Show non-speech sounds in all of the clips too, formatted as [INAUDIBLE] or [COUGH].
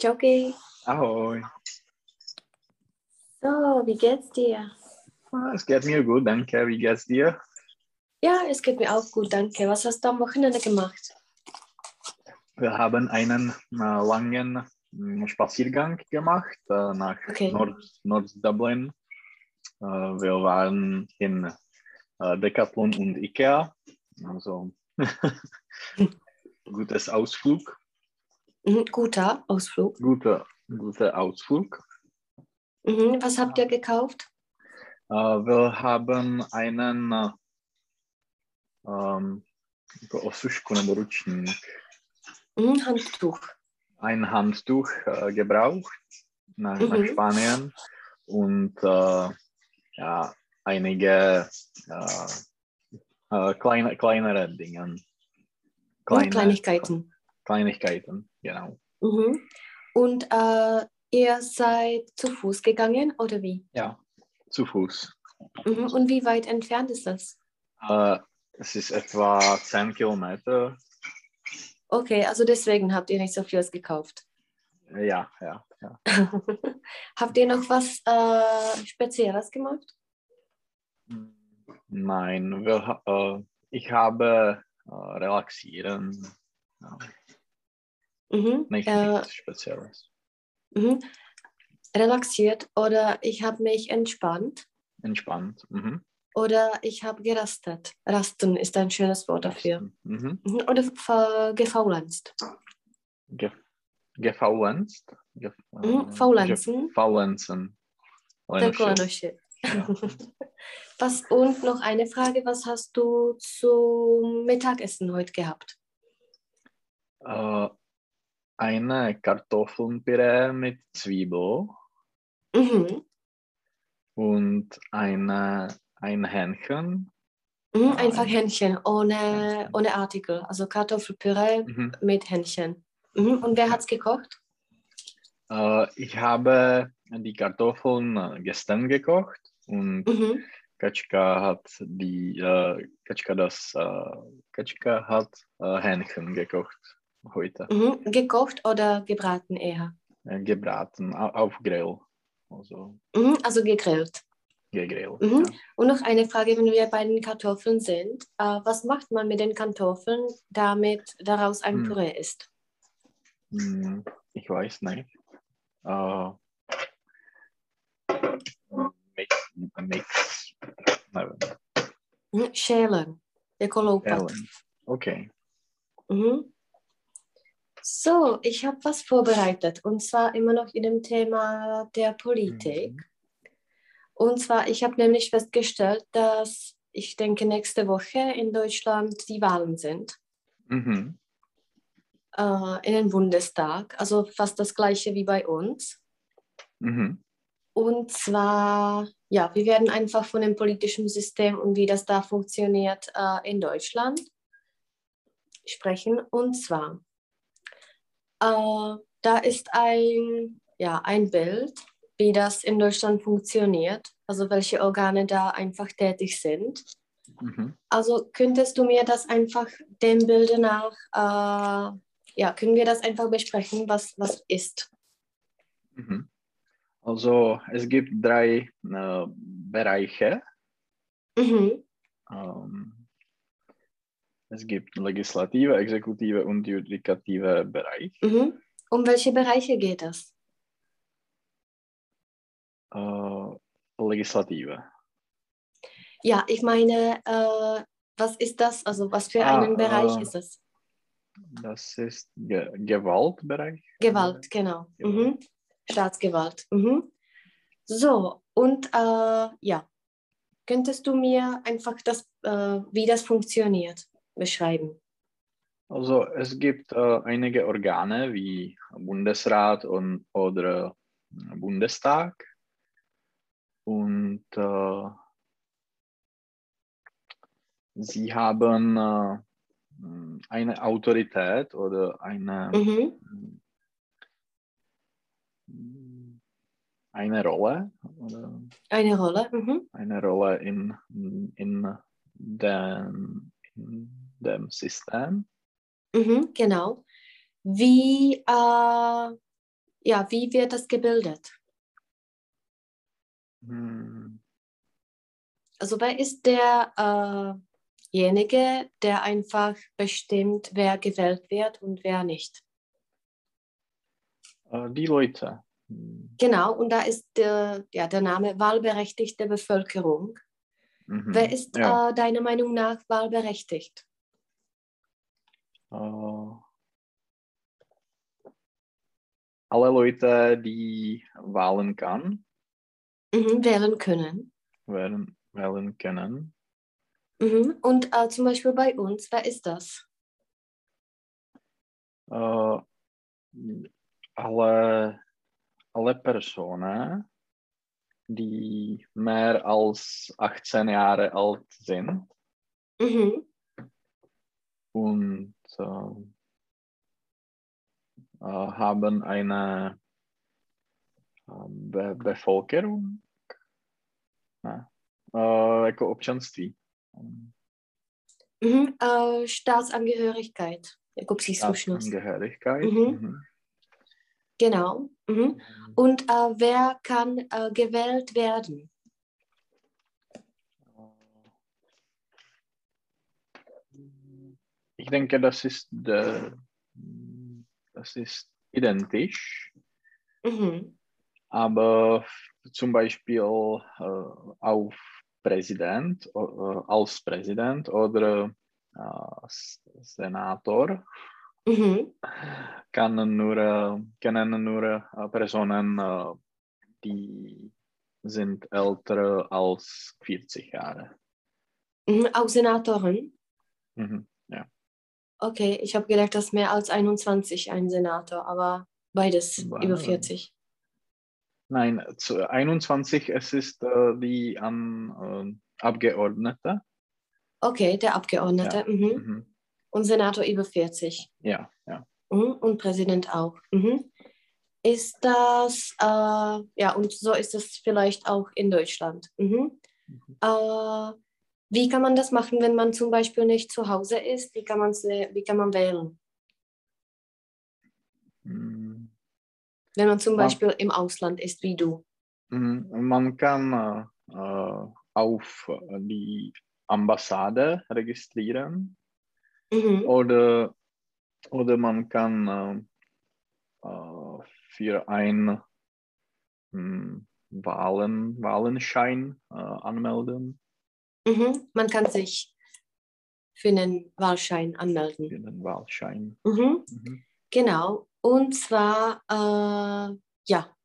Jogi. Ahoi. So, wie geht's dir? Ah, Es geht mir gut, danke. Wie geht's dir? Ja, es geht mir auch gut, danke. Was hast du am Wochenende gemacht? Wir haben einen äh, langen mm, Spaziergang gemacht äh, nach Okay. Nord, Nord-Dublin. Äh, wir waren in äh, Decathlon und Ikea. Also [LAUGHS] gutes Ausflug, Mhm, guter Ausflug. guter, guter Ausflug. Mhm, was habt ihr gekauft? Äh, wir haben einen äh, ähm, Mhm, Handtuch. ein Handtuch äh, gebraucht nach, nach Mhm. Spanien und äh, ja, einige äh, äh, kleine, kleinere Dinge. Mhm, Kleine, Kleinigkeiten. Kleinigkeiten, genau. Mhm. Und äh, ihr seid zu Fuß gegangen oder wie? Ja, zu Fuß. Mhm. Und wie weit entfernt ist das? Äh, es ist etwa 10 Kilometer. Okay, also deswegen habt ihr nicht so viel gekauft. Ja, ja, ja. [LAUGHS] habt ihr noch was äh, Spezielles gemacht? Nein, wir, äh, ich habe äh, relaxieren. Ja, Mhm. nicht, Äh, nichts Spezielles. Mhm. Relaxiert oder ich habe mich entspannt Entspannt. Mhm. oder ich habe gerastet. Rasten ist ein schönes Wort dafür. Mhm. Mhm. Oder gefaulenzt. Ge gefaulenzt. Ge Mhm. äh, Faulenzen. ge- Faulenzen. Ano shit. Ja. [LAUGHS] Was, und noch eine Frage, was hast du zum Mittagessen heute gehabt? Äh, eine Kartoffelpüree mit Zwiebel Mhm. und eine, ein Hähnchen. Mhm. Einfach ein- Hähnchen, ohne, ohne Artikel. Also Kartoffelpüree Mhm. mit Hähnchen. Mhm. Und wer hat es gekocht? Äh, ich habe die Kartoffeln äh, gestern gekocht und Mhm. Katschka hat die äh, Katschka das äh, Katschka hat äh, Hähnchen gekocht heute Mhm. Gekocht oder gebraten eher? äh, gebraten au- auf Grill also Mhm. Also gegrillt. gegrillt Mhm. ja. Und noch eine Frage, wenn wir bei den Kartoffeln sind. Äh, was macht man mit den Kartoffeln, damit daraus ein Hm. Püree ist? Hm, ich weiß nicht äh, mix, mix Mhm. Schälen. Ellen. okay Mhm. So, ich habe was vorbereitet und zwar immer noch in dem Thema der Politik. Mhm. Und zwar, ich habe nämlich festgestellt, dass ich denke, nächste Woche in Deutschland die Wahlen sind mhm. äh, in den Bundestag. Also fast das gleiche wie bei uns. Mhm. Und zwar, ja, wir werden einfach von dem politischen System und wie das da funktioniert äh, in Deutschland sprechen. Und zwar, äh, da ist ein, ja, ein Bild, wie das in Deutschland funktioniert, also welche Organe da einfach tätig sind. Mhm. Also könntest du mir das einfach dem Bilde nach, äh, ja, können wir das einfach besprechen, was, was ist? Mhm. Also es gibt drei äh, Bereiche. Mhm. Ähm, es gibt legislative, exekutive und judikative Bereich. Mhm. Um welche Bereiche geht es? Äh, legislative. Ja, ich meine, äh, was ist das? Also was für Ah, einen Bereich äh, ist es? Das ist Ge Gewaltbereich. Gewalt, genau. Gewalt. Mhm. Staatsgewalt. Mhm. So, und äh, ja, könntest du mir einfach das, äh, wie das funktioniert, beschreiben? Also es gibt äh, einige Organe wie Bundesrat und, oder Bundestag. Und äh, sie haben äh, eine Autorität oder eine, Mhm. eine Rolle oder Eine Rolle. Mhm. eine Rolle in, in, dem, in dem System. Mhm, genau. Wie, äh, ja, wie wird das gebildet? Hm. Also wer ist derjenige, äh der einfach bestimmt, wer gewählt wird und wer nicht? Äh, die Leute. Hm. Genau, und da ist der, ja, der Name wahlberechtigte Bevölkerung. Mhm. Wer ist ja. äh, deiner Meinung nach wahlberechtigt? Äh, alle Leute, die wählen kann, Mhm, wählen können. wählen, wählen können. Mhm. Und äh, zum Beispiel bei uns, wer ist das? Äh, alle, alle Personen, die mehr als 18 Jahre alt sind Mhm. und äh, haben eine äh, Be Bevölkerung, ne? äh, občanství. Mhm. Äh, Staatsangehörigkeit. Jako příslušnost. Staatsangehörigkeit. Mhm. Mhm. Genau. Mhm. Und äh, wer kann äh, gewählt werden? Denke, das ist, äh, das ist identisch, Mhm. aber zum Beispiel äh, auf Präsident, äh, als Präsident oder äh, Senator Mhm. können nur, äh, können nur äh, Personen, die sind älter als 40 Jahre. Mhm. Auch Senatoren? Mhm. Ja. Okay, ich habe gedacht, dass mehr als 21 ein Senator, aber beides Wow. über 40. Nein, zu 21 es ist äh, die an äh, Abgeordnete. Okay, der Abgeordnete. Mhm. Mhm. Und Senator über 40. Ja, ja. Mhm. Und Präsident auch. Mhm. Ist das, äh, ja, und so ist es vielleicht auch in Deutschland. Mhm. Mhm. Äh, wie kann man das machen, wenn man zum Beispiel nicht zu Hause ist? Wie kann, man's, wie kann man wählen? Mhm. Wenn man zum Man- Beispiel im Ausland ist, wie du. Mhm. Man kann äh, äh, auf die Ambassade registrieren Mhm. oder, oder man kann äh, äh, für ein mh, Wahlen, Wahlenschein äh, anmelden, Mhm. Man kann sich für einen Wahlschein anmelden. für den Wahlschein. Mhm. Mhm. Genau. Und zwar, äh, ja,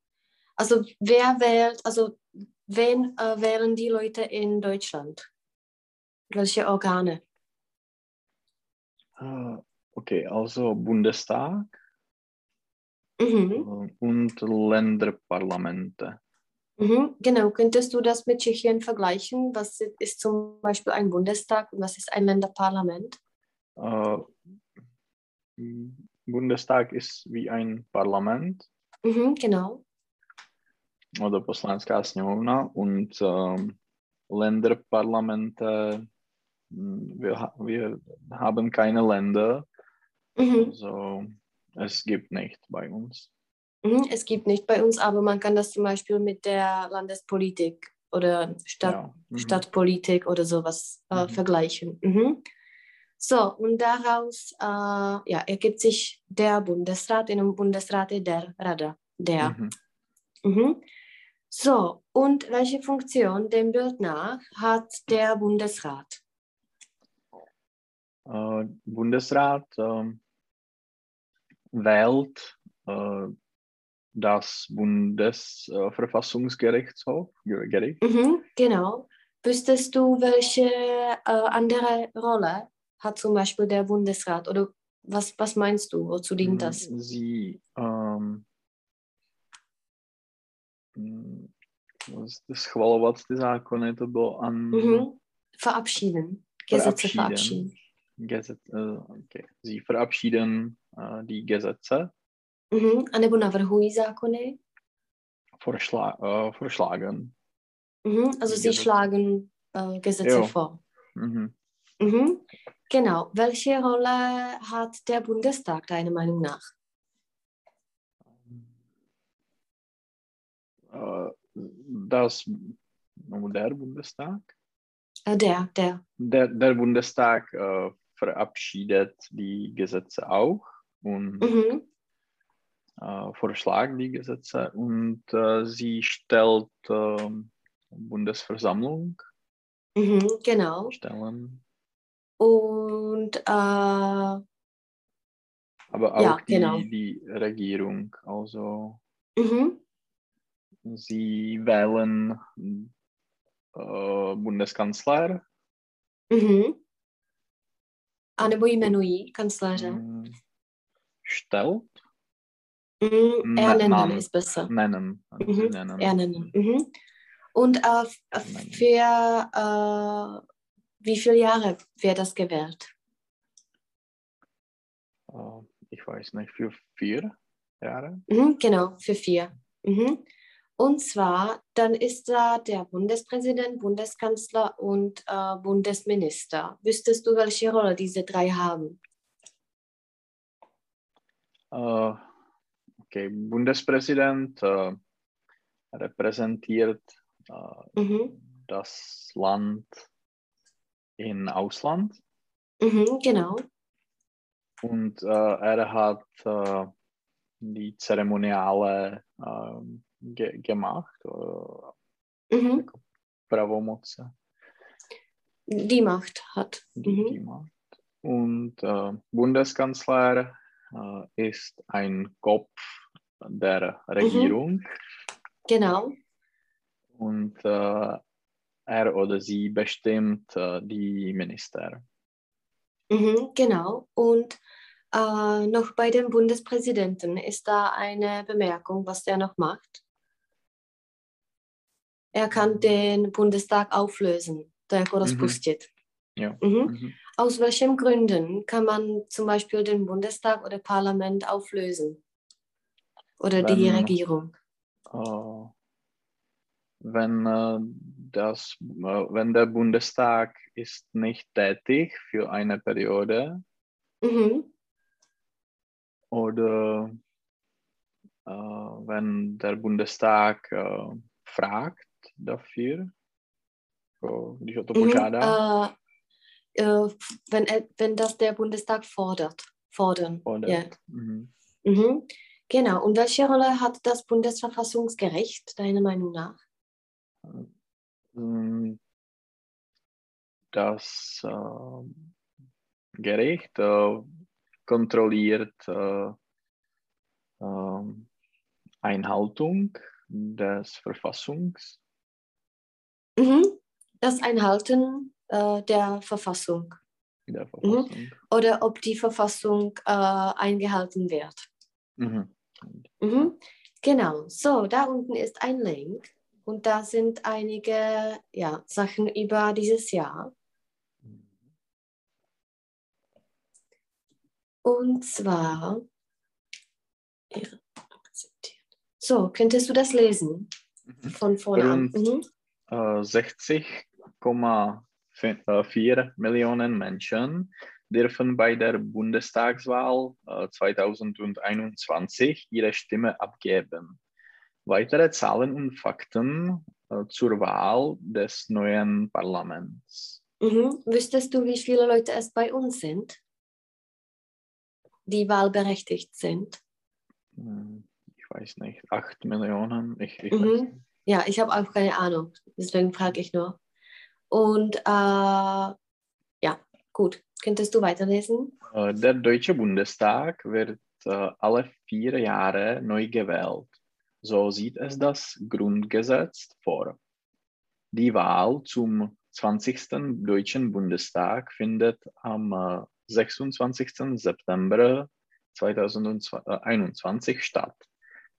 also wer wählt, also wen äh, wählen die Leute in Deutschland? Welche Organe? Äh, okay, also Bundestag Mhm. äh, und Länderparlamente. Mhm. Genau, könntest du das mit Tschechien vergleichen? Was ist zum Beispiel ein Bundestag und was ist ein Länderparlament? Äh, Bundestag ist wie ein Parlament Mhm, genau. oder poslanecká sněmovna und ähm, Länderparlamente, mh, wir, wir haben keine Länder, Mhm. also es gibt nicht bei uns. Mhm. Es gibt nicht bei uns, aber man kann das zum Beispiel mit der Landespolitik oder Stadt, Ja. Mhm. Stadtpolitik oder sowas äh, Mhm. vergleichen. Mhm. So, und daraus äh, ja, ergibt sich der Bundesrat, in dem Bundesrat der Rada, der. Mhm. Mhm. So, und welche Funktion dem Bild nach hat der Bundesrat? Äh, Bundesrat ähm, wählt äh, das Bundesverfassungsgerichtshof. Ge- Gericht. Mhm, genau. Wüsstest du, welche äh, andere Rolle hat zum Beispiel der Bundesrat? Oder was, was meinst du, wozu dient das? Sie ähm, mm, schvalovat ty zákony, to bylo an Mhm. Verabschieden. Gesetze Verabschieden. verabschieden. Geset, äh, okay. Sie verabschieden äh, die Gesetze, Mhm. A nebo navrhují zákony? vorschla äh, vorschlagen. Mhm. Also sie schlagen äh, Gesetze Jo. vor. Mhm. Mhm. Genau. Welche Rolle hat der Bundestag deiner Meinung nach? äh, das, der Bundestag? Äh, der, der. Der, der Bundestag äh, verabschiedet die Gesetze auch und Äh, vorschlägt die Gesetze und äh, sie stellt äh, Bundesversammlung Mhm, genau. stellen, Und äh, aber auch Ja, die, genau. die Regierung. Also mhm, sie wählen äh, Bundeskanzler, mhm. A nebo jmenují kancléře. mh, stellt, Ne- ernennen Namen. ist besser. nennen. Mhm, nennen. Ernennen. Mhm. Und äh, äh, für äh, wie viele Jahre wird das gewählt? Äh, ich weiß nicht, für vier Jahre. Mhm, genau, für vier. Mhm. Und zwar, dann ist da der Bundespräsident, Bundeskanzler und äh, Bundesminister. Wüsstest du, welche Rolle diese drei haben? Äh, okay, Bundespräsident äh, repräsentiert äh, Mhm. das Land im Ausland Mhm, genau. und äh, er hat die Zeremoniale ge gemacht, Mhm. Pravomoce, Die Macht hat. die, Mhm. die Macht. Und Bundeskanzler ist ein Kopf der Regierung. Genau. und äh, er oder sie bestimmt äh, die Minister. Mhm, genau. Und äh, noch bei dem Bundespräsidenten ist da eine Bemerkung, was der noch macht. Er kann den Bundestag auflösen, to jako rozpustit. Jo. Mhm. Mhm. Aus welchen Gründen kann man zum Beispiel den Bundestag oder Parlament auflösen? Oder die Wenn- Regierung? Äh, wenn, äh, das, äh, wenn der Bundestag ist nicht tätig für eine Periode Mhm. oder äh, wenn der Bundestag äh, fragt dafür, to Mhm. požádá, Äh, wenn, wenn das der Bundestag fordert. Fordern. oder, Ja. mhm. Mhm. Genau. Und welche Rolle hat das Bundesverfassungsgericht, deiner Meinung nach? Mm, Das äh, Gericht äh, kontrolliert äh, ähm, Einhaltung des Verfassungs. Mhm. Das Einhalten äh, der Verfassung. Der Verfassung. Oder ob die Verfassung äh, eingehalten wird. Mhm. Mhm. Genau, so, da unten ist ein Link und da sind einige ja, Sachen über dieses Jahr. Und zwar, ja, so, könntest du das lesen Mhm. von vorne an? Mhm. Äh, 60,4 Millionen Menschen dürfen bei der Bundestagswahl äh, 2021 ihre Stimme abgeben. Weitere Zahlen und Fakten äh, zur Wahl des neuen Parlaments. Mhm. Wüsstest du, wie viele Leute es bei uns sind, die wahlberechtigt sind? Hm, Ich weiß nicht, 8 Millionen? Ich, ich Mhm. Ja, ich habe auch keine Ahnung, deswegen frage ich nur. Und äh, ja, gut, könntest du weiterlesen? Äh, Der Deutsche Bundestag wird äh, alle vier Jahre neu gewählt. So sieht es das Grundgesetz vor. Die Wahl zum 20. Deutschen Bundestag findet am äh, 26. September 2021 statt.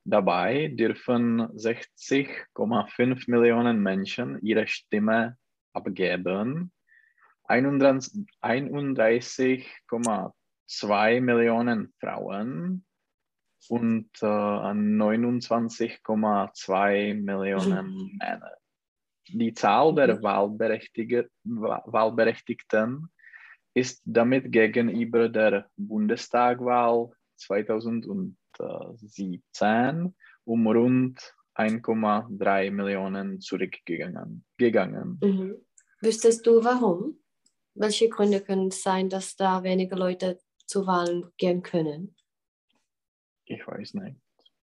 Dabei dürfen 60,5 Millionen Menschen ihre Stimme abgeben. 31 31,2 Millionen Frauen und äh, 29,2 Millionen Männer. Die Zahl der Wa- Wahlberechtigten ist damit gegenüber der Bundestagwahl 2017 um rund 1,3 Millionen zurückgegangen. Gegangen. Mhm. Wüsstest du warum? Welche Gründe können es sein, dass da weniger Leute zu Wahlen gehen können? Ich weiß nicht.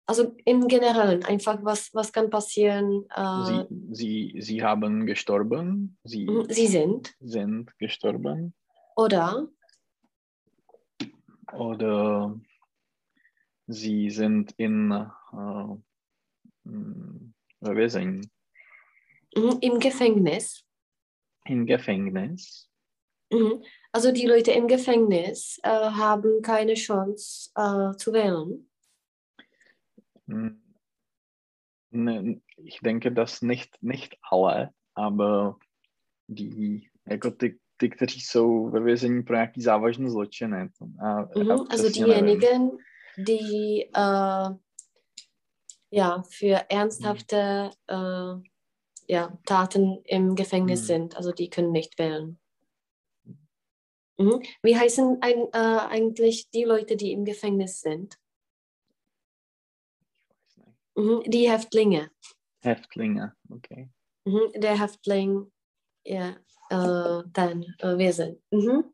Also im Generellen, einfach was, was kann passieren? Äh, Sie, sie, sie haben gestorben. Sie mhm, sie sind. sind gestorben. Oder? Oder sie sind in äh, mm, Wesen, Mhm, Im Gefängnis. im Gefängnis. Mhm. Also die Leute im Gefängnis äh, haben keine Chance äh, zu wählen. Mm, ne, Ich denke, dass nicht, nicht alle, aber die, jako ty, ty, kteří jsou ve vězení pro nějaký závažný. To, já, já Mhm. Also diejenigen, die äh, ja, für ernsthafte äh, ja, Taten im Gefängnis Mhm. sind. Also die können nicht wählen. Mhm. Wie heißen ein, äh, eigentlich die Leute, die im Gefängnis sind? Mhm. Die Häftlinge. Häftlinge, okay. Mhm. Der Häftling, ja, äh, dann äh, wir sind. Mhm.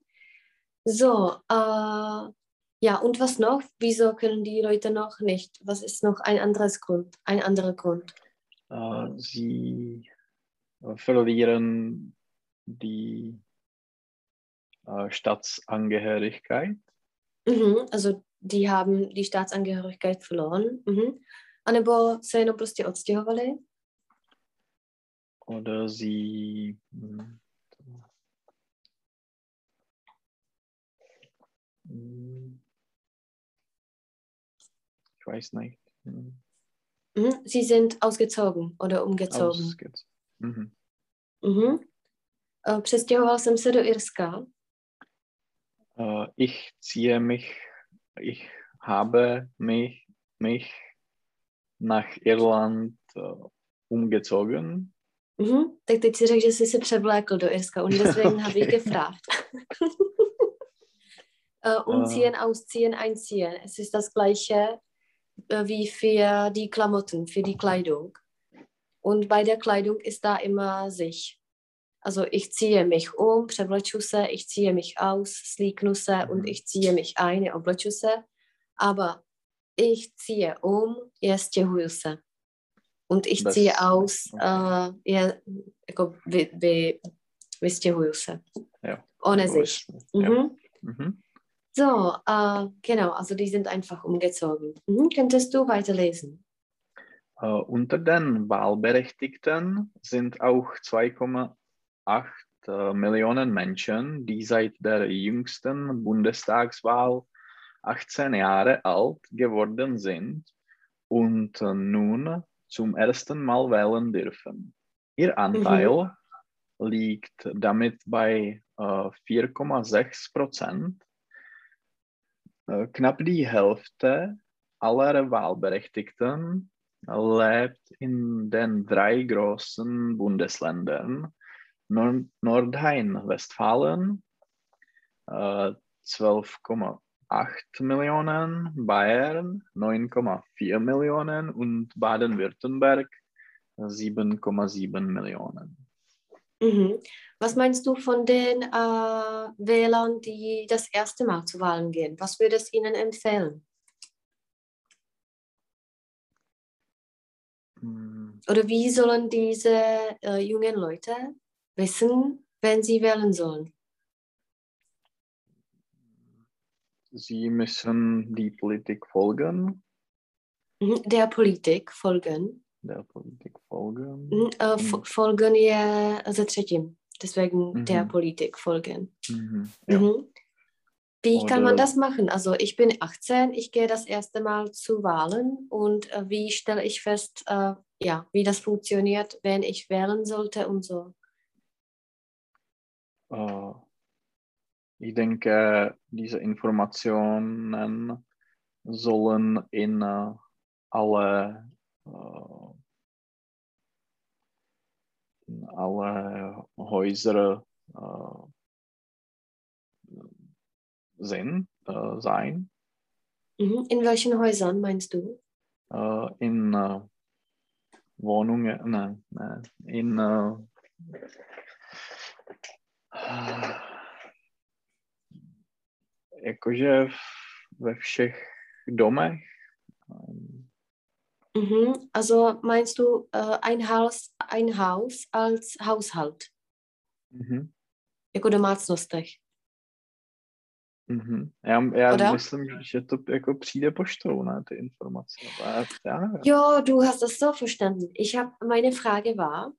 So, äh, ja, und was noch? Wieso können die Leute noch nicht? Was ist noch ein anderes Grund? Ein anderer Grund? Äh, sie äh, verlieren die äh, Staatsangehörigkeit. Mhm, also die haben die Staatsangehörigkeit verloren. Mhm. Se jenom prostě odstěhovali. Oder sie hm, ich weiß nicht. hm, Mhm. Sie sind ausgezogen oder umgezogen. ausge- Mhm. Mhm. Eh, Přestěhoval jsem se do Irska. Äh, ich ziehe mich, ich habe mich, mich nach Irland äh, umgezogen. Mhm. Tak teď si řekl, že jsi se převlékl do Irska und deswegen habe ich gefragt. Äh, umziehen, ausziehen, einziehen. Es ist das gleiche äh, wie für die Klamotten, für die Kleidung. Und bei der Kleidung ist da immer sich. Also ich ziehe mich um, převleču se, ich ziehe mich aus, slíknu se Mhm. und ich ziehe mich ein, obleču se. Aber ich ziehe um, je stěhuju se. Und ich Das- ziehe aus, okay. äh, je, jako vy, vy, vystěhuju se. Ja. Ohne So sich. Ja. Mhm. Mhm. So, äh, genau, also die sind einfach umgezogen. Mhm. Könntest du weiterlesen? Äh, unter den Wahlberechtigten sind auch 2,8 äh, Millionen Menschen, die seit der jüngsten Bundestagswahl 18 Jahre alt geworden sind und äh, nun zum ersten Mal wählen dürfen. Ihr Anteil liegt damit bei äh, 4,6 Prozent. Äh, knapp die Hälfte aller Wahlberechtigten lebt in den drei großen Bundesländern Nord Nordrhein-Westfalen, äh, 12,8 Millionen, Bayern 9,4 Millionen und Baden-Württemberg 7,7 Millionen. Mhm. Was meinst du von den äh, Wählern, die das erste Mal zu Wahlen gehen? Was würdest du ihnen empfehlen? Hm, Oder wie sollen diese äh, jungen Leute wissen, wenn sie wählen sollen? Sie müssen die Politik folgen, Mhm. Der Politik folgen. der Politik folgen. Mhm. Äh, Mhm. folgen je ze třetím. Deswegen Mhm. der Politik folgen. Mhm. Ja. Mhm. Wie kann man Oder- das machen? Also ich bin 18, ich gehe das erste Mal zu Wahlen und äh, wie stelle ich fest, äh, ja, wie das funktioniert, wenn ich wählen sollte und so. Äh, ich denke, diese Informationen sollen in äh, alle, äh, in alle Häuser sind, sein. Mhm. In welchen Häusern meinst du? In, Wohnungen, ne, ne, in jakože ve všech domech. Mhm. Also meinst du äh, ein Haus, ein Haus als Haushalt? Mhm. Jako domácnostech. Mhm. Já, já Oder? myslím, že to jako přijde poštou, ne, ty informace. Já, já. Jo, du hast das so verstanden. Ich habe meine Frage war,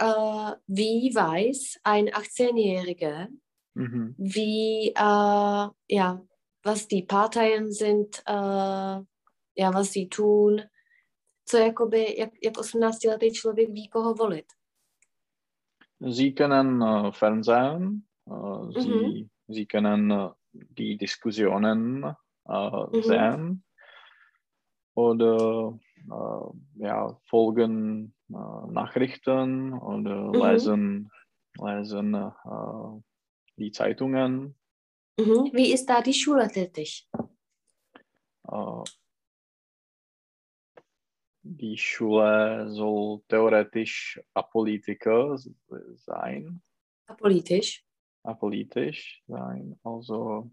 äh, wie weiß ein 18-Jähriger, Mhm. wie äh, ja, was die Parteien sind, äh, ja, was sie tun, co jakoby, jak, jak 18-letý člověk ví, koho volit. Sie können äh, Fernsehen, äh, Mhm. sie, sie können äh, die Diskussionen Mhm. sehen oder ja, folgen Nachrichten oder Mhm. lesen, lesen äh, die Zeitungen. Mhm. Wie ist da die Schule tätig? Äh, die Schule soll theoretisch apolitiker sein, Politisch. apolitisch sein. Also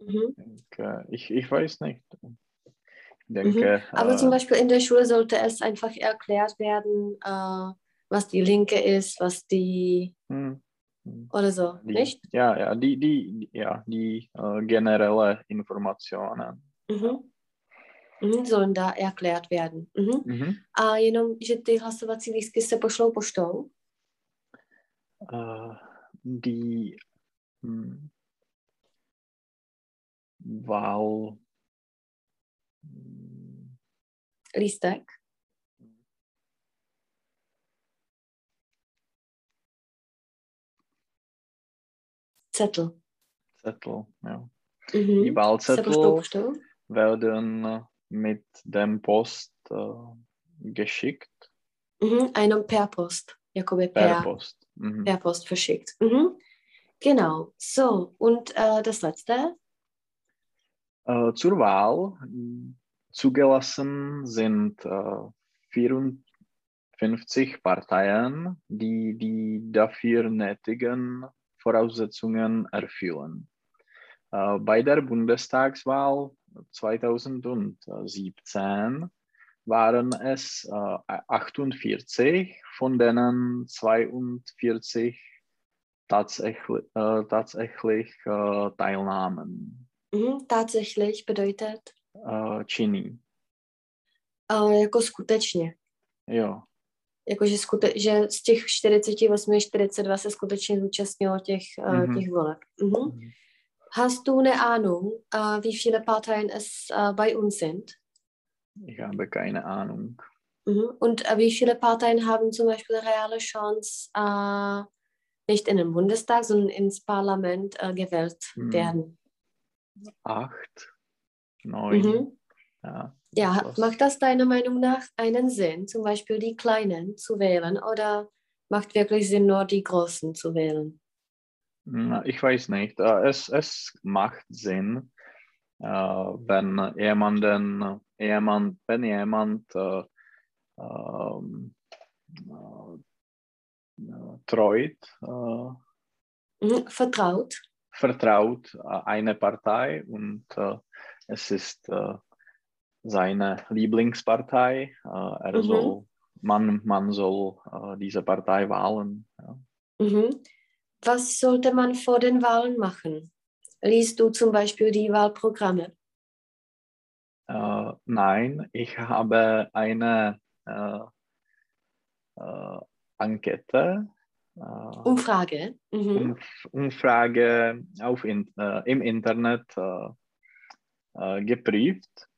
Mhm. ich, ich weiß nicht. Ich denke, Aber äh, zum Beispiel in der Schule sollte es einfach erklärt werden, äh, was die Linke ist, was die hm, hm, oder so, die, nicht? Ja, ja, die, die, ja, die äh, generelle Informationen. Mhm. Mhm, sollen da erklärt werden. Mhm. Mhm. A jenom, že ty hlasovací lístky se pošlou poštou? Äh, die hm, Wahl. Lístek? Zettel. Zettel, ja. Mhm. Die Wahlzettel werden mit dem Post äh, geschickt, Mhm. Jenom per Post. Jakoby per per, Post. Mhm. per Post verschickt. Mhm. Genau. So, und äh, das letzte? Äh, zur Wahl zugelassen sind äh, 54 Parteien, die die dafür nötigen Voraussetzungen erfüllen. Äh, bei der Bundestagswahl 2017 waren es äh, 48, von denen 42 tatsächlich, äh, tatsächlich äh, teilnahmen. Mhm. Tatsächlich bedeutet Uh, činný. äh, jako skutečně. Jo. Jakože skute- že z těch 48, 42 se skutečně zúčastnilo těch, äh, Mhm. těch voleb. Mhm. Hast du eine Ahnung, äh, wie viele Parteien es äh, bei uns sind? Ich habe keine Ahnung. Mhm. Und äh, wie viele Parteien haben zum Beispiel reale Chance, äh, nicht in den Bundestag, sondern ins Parlament äh, gewählt Hm. werden? Acht, neun. Mhm. Ja, Ja, macht das deiner Meinung nach einen Sinn, zum Beispiel die Kleinen zu wählen oder macht wirklich Sinn, nur die Großen zu wählen? Ich weiß nicht. Äh, Es, es macht Sinn, äh, wenn jemanden, jemand, wenn jemand äh, ähm, äh, äh, treut, äh, Mhm. Vertraut? vertraut äh, eine Partei und äh, es ist äh, seine Lieblingspartei. Äh, er Mhm. soll, man, man soll äh, diese Partei wählen. Ja. Mhm. Was sollte man vor den Wahlen machen? Liest du zum Beispiel die Wahlprogramme? Äh, nein, ich habe eine äh, Enquete, äh, Umfrage? Mhm. Umf Umfrage auf in, äh, im Internet äh, äh, geprüft.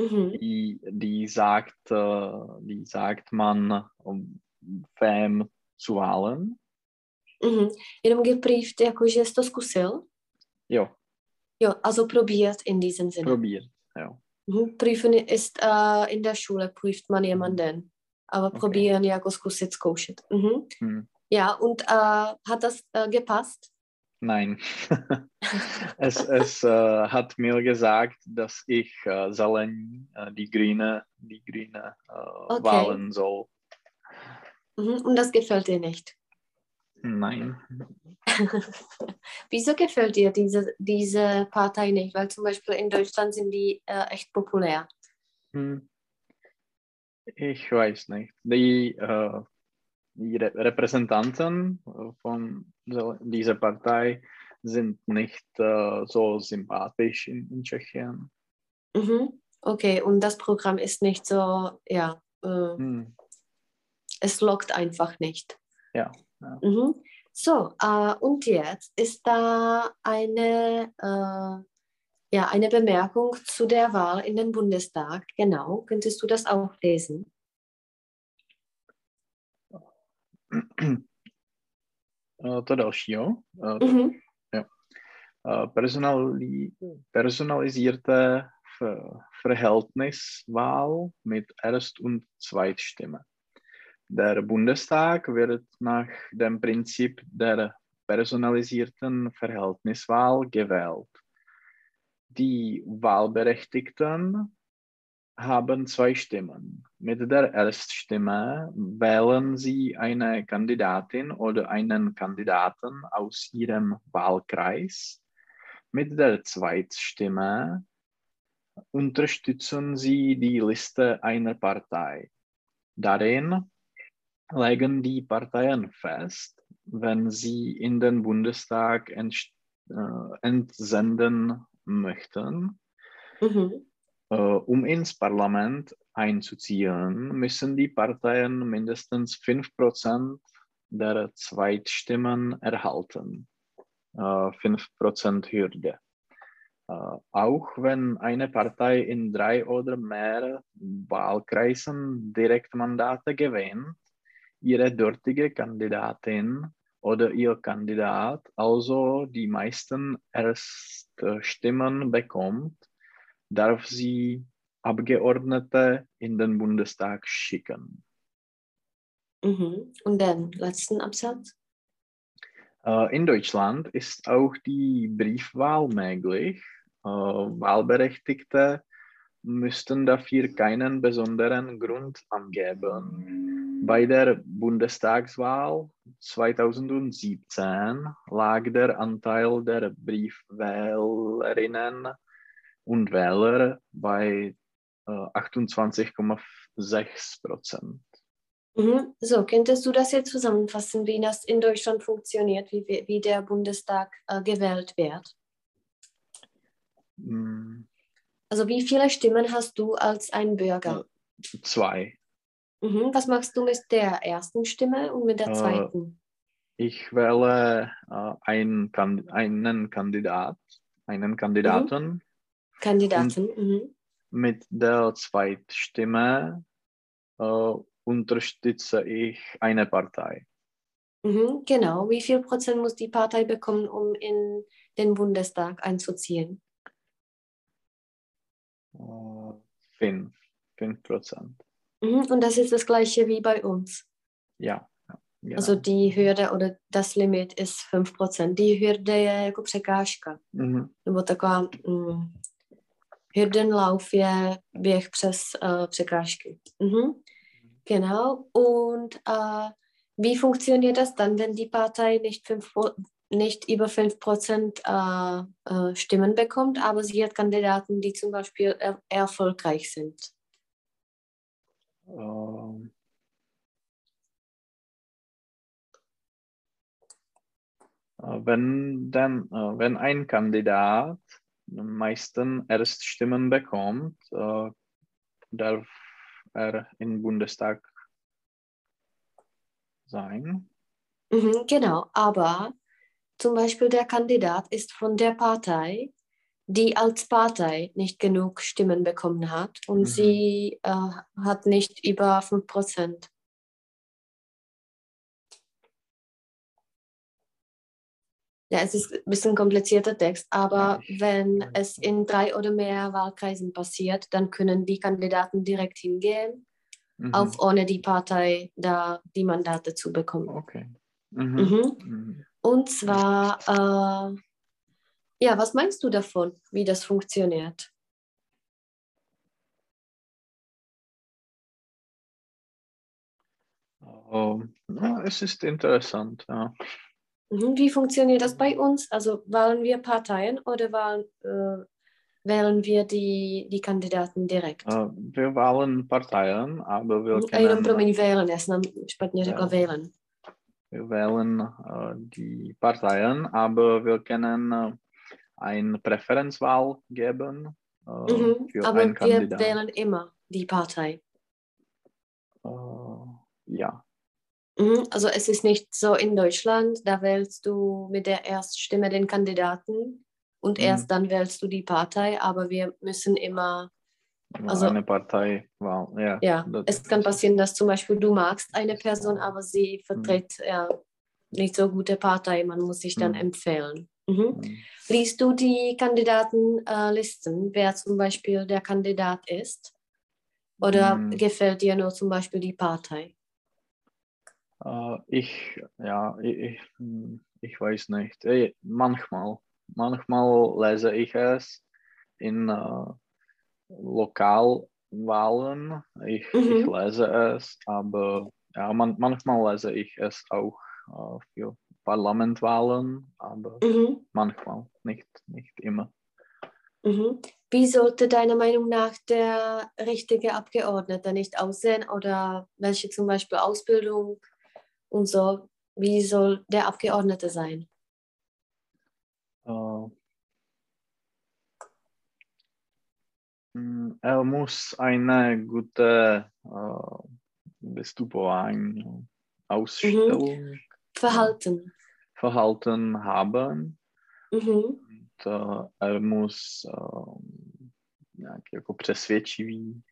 Mhm. Die, die, sagt, äh, die sagt man, um wem zu wählen. Mhm. Jenom geprieft, jakože jsi to zkusil? Jo, Jo, also probiert in diesem Sinne. probiert. Ja. Mhm. Prüfen ist äh, in der Schule, prüft man jemanden. Aber Okay. probieren jako zkusit, zkoušet. Mhm. Hm. Ja, und äh, hat das äh, gepasst? Nein. [LAUGHS] es es äh, hat mir gesagt, dass ich äh, Zeleny, äh, die Grüne, die Grüne äh, Okay. wählen soll. Mhm. Und das gefällt dir nicht. Nein. [LAUGHS] Wieso gefällt dir diese, diese Partei nicht? Weil zum Beispiel in Deutschland sind die äh, echt populär. Hm. Ich weiß nicht. Die, äh, die Re Repräsentanten äh, von dieser Partei sind nicht äh, so sympathisch in, in Tschechien. Mhm. Okay, und das Programm ist nicht so, ja, äh, Hm. es lockt einfach nicht. Ja, ja. Mhm. So, äh, und jetzt ist da eine, äh, ja, eine Bemerkung zu der Wahl in den Bundestag. Genau, könntest du das auch lesen? To další, jo? Eh, personali personalisierte Ver Verhältniswahl mit Erst- und Zweitstimme. Der Bundestag wird nach dem Prinzip der personalisierten Verhältniswahl gewählt. Die Wahlberechtigten haben zwei Stimmen. Mit der Erststimme wählen sie eine Kandidatin oder einen Kandidaten aus ihrem Wahlkreis. Mit der Zweitstimme unterstützen sie die Liste einer Partei. Darin legen die Parteien fest, wenn sie in den Bundestag äh, entsenden möchten. Mhm. Äh, um ins Parlament einzuziehen, müssen die Parteien mindestens 5% der Zweitstimmen erhalten. Äh, 5% Hürde. Äh, auch wenn eine Partei in drei oder mehr Wahlkreisen Direktmandate gewinnt, ihre dortige Kandidatin oder ihr Kandidat also die meisten Erststimmen bekommt, darf sie Abgeordnete in den Bundestag schicken. Mhm. Und den letzten Absatz? Äh, In Deutschland ist auch die Briefwahl möglich. Äh, Wahlberechtigte müssten dafür keinen besonderen Grund angeben. Bei der Bundestagswahl 2017 lag der Anteil der Briefwählerinnen und Wähler bei äh, 28,6 Prozent. Mhm. So, könntest du das jetzt zusammenfassen, wie das in Deutschland funktioniert, wie, wie der Bundestag äh, gewählt wird? Mm, Also wie viele Stimmen hast du als ein Bürger? Zwei. Mhm. Was machst du mit der ersten Stimme und mit der Äh, zweiten? Ich wähle äh, einen, Kan- einen Kandidat, einen Kandidaten. Kandidaten. Mhm. Mit der Zweitstimme äh, unterstütze ich eine Partei. Mhm. Genau. Wie viel Prozent muss die Partei bekommen, um in den Bundestag einzuziehen? Äh, fünf. Fünf Prozent. Mhm. Und das ist das gleiche wie bei uns. Ja. genau. Also die Hürde oder das Limit ist 5%. Die Hürde je jako překážka. Mhm. Nebo taková mm, Hürdenlauf je běh přes uh, překážky. Mhm. Genau. Und uh, wie funktioniert das dann, wenn die Partei nicht, 5, Pro- nicht über 5% uh, uh, Stimmen bekommt, aber sie hat Kandidaten, die zum Beispiel er erfolgreich sind? Ähm, äh, Wenn, dann, äh, wenn ein Kandidat die meisten Erststimmen bekommt, äh, darf er im Bundestag sein. Mhm, genau, aber zum Beispiel der Kandidat ist von der Partei, die als Partei nicht genug Stimmen bekommen hat und Mhm. sie äh, hat nicht über 5%. Ja, es ist ein bisschen komplizierter Text, aber wenn es in drei oder mehr Wahlkreisen passiert, dann können die Kandidaten direkt hingehen, Mhm. auch ohne die Partei da die Mandate zu bekommen. Okay. Mhm. Mhm. Mhm. Und zwar, äh, ja, was meinst du davon, wie das funktioniert? Uh, ja, es ist interessant. Ja. Mhm, wie funktioniert das bei uns? Also wählen wir Parteien oder wählen, äh, wählen wir die, die Kandidaten direkt? Uh, wir wählen Parteien, aber wir können... Jenom promiň, wählen, já jsem špatně řekla wählen. Wir wählen uh, die Parteien, aber wir können uh, eine Präferenzwahl geben mhm, für aber einen Kandidaten. wir wählen immer die Partei. ja. Mhm, also es ist nicht so in Deutschland, da wählst du mit der Erststimme den Kandidaten und mhm. erst dann wählst du die Partei, aber wir müssen immer also, eine Partei wow, ja. Ja, es kann passieren, dass zum Beispiel du magst eine Person, aber sie mhm. vertritt mhm. ja nicht so gute Partei, man muss sich dann mhm. empfehlen. Mhm. Liest du die Kandidatenlisten, äh, wer zum Beispiel der Kandidat ist? Oder gefällt dir nur zum Beispiel die Partei? Uh, ich, ja, ich, ich weiß nicht. Manchmal, manchmal lese ich es in uh, Lokalwahlen. Ich, mhm. ich lese es, aber ja, man, manchmal lese ich es auch uh, für Parlamentwahlen, aber mhm. manchmal, nicht, nicht immer. Mhm. Wie sollte deiner Meinung nach der richtige Abgeordnete nicht aussehen oder welche zum Beispiel Ausbildung und so, wie soll der Abgeordnete sein? Uh, er muss eine gute uh, Bestupování, Ausstellung, mhm. Verhalten. Verhalten haben. Mhm. Und, uh, er muss uh, nějaký jako přesvědčivý.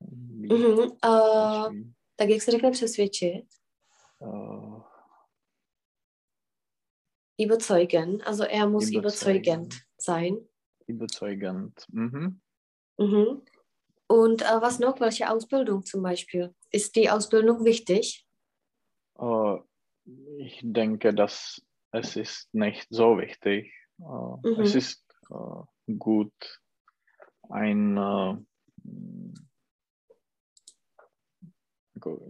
Mhm. Uh, tak jak se řekne přesvědčit? Uh, überzeugen. Also er muss überzeugend, sein. Überzeugend. Mhm. Mhm. Und äh, was noch? Welche Ausbildung zum Beispiel? Ist die Ausbildung wichtig? Uh, ich denke, dass es ist nicht so wichtig. Uh, mhm. Es ist uh, gut, ein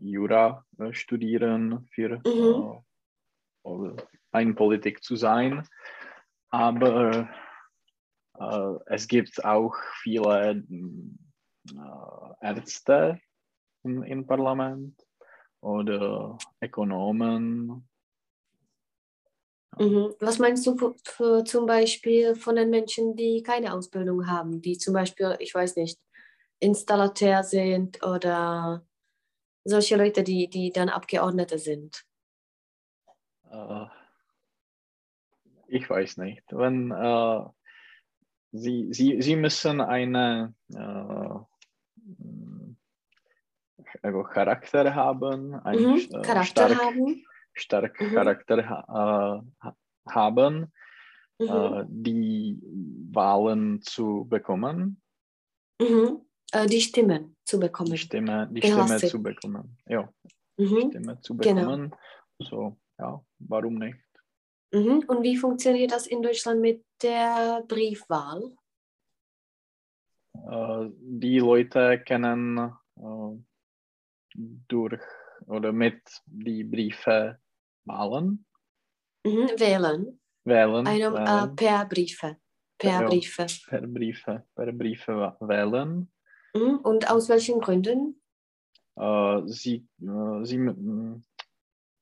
Jura äh, studieren für mhm. äh, ein Politik zu sein. Aber äh, es gibt auch viele Ärzte im, im Parlament oder Ökonomen. Mhm. Was meinst du für, für, zum Beispiel von den Menschen, die keine Ausbildung haben, die zum Beispiel, ich weiß nicht, Installateur sind oder solche Leute, die, die dann Abgeordnete sind? Uh, ich weiß nicht. Wenn uh, sie, sie, sie müssen eine uh, Charakter haben, einen mhm, Charakter stark, haben. stark mhm. Charakter ha haben, mhm. die Wahlen zu bekommen. Mhm. Die Stimmen zu bekommen. Die Stimme, die Stimme zu bekommen. Ja. Mhm. Stimme zu genau. bekommen. Genau. So, ja, warum nicht? Mhm. Und wie funktioniert das in Deutschland mit der Briefwahl? Äh, die Leute können äh, durch oder mit die Briefe wahlen. Mhm. Wählen. Wählen. Einem, äh, wählen. Äh, per Briefe. Per ja, Briefe. Per Briefe. Per Briefe wählen. Mhm. Und aus welchen Gründen? Äh, sie, äh, sie,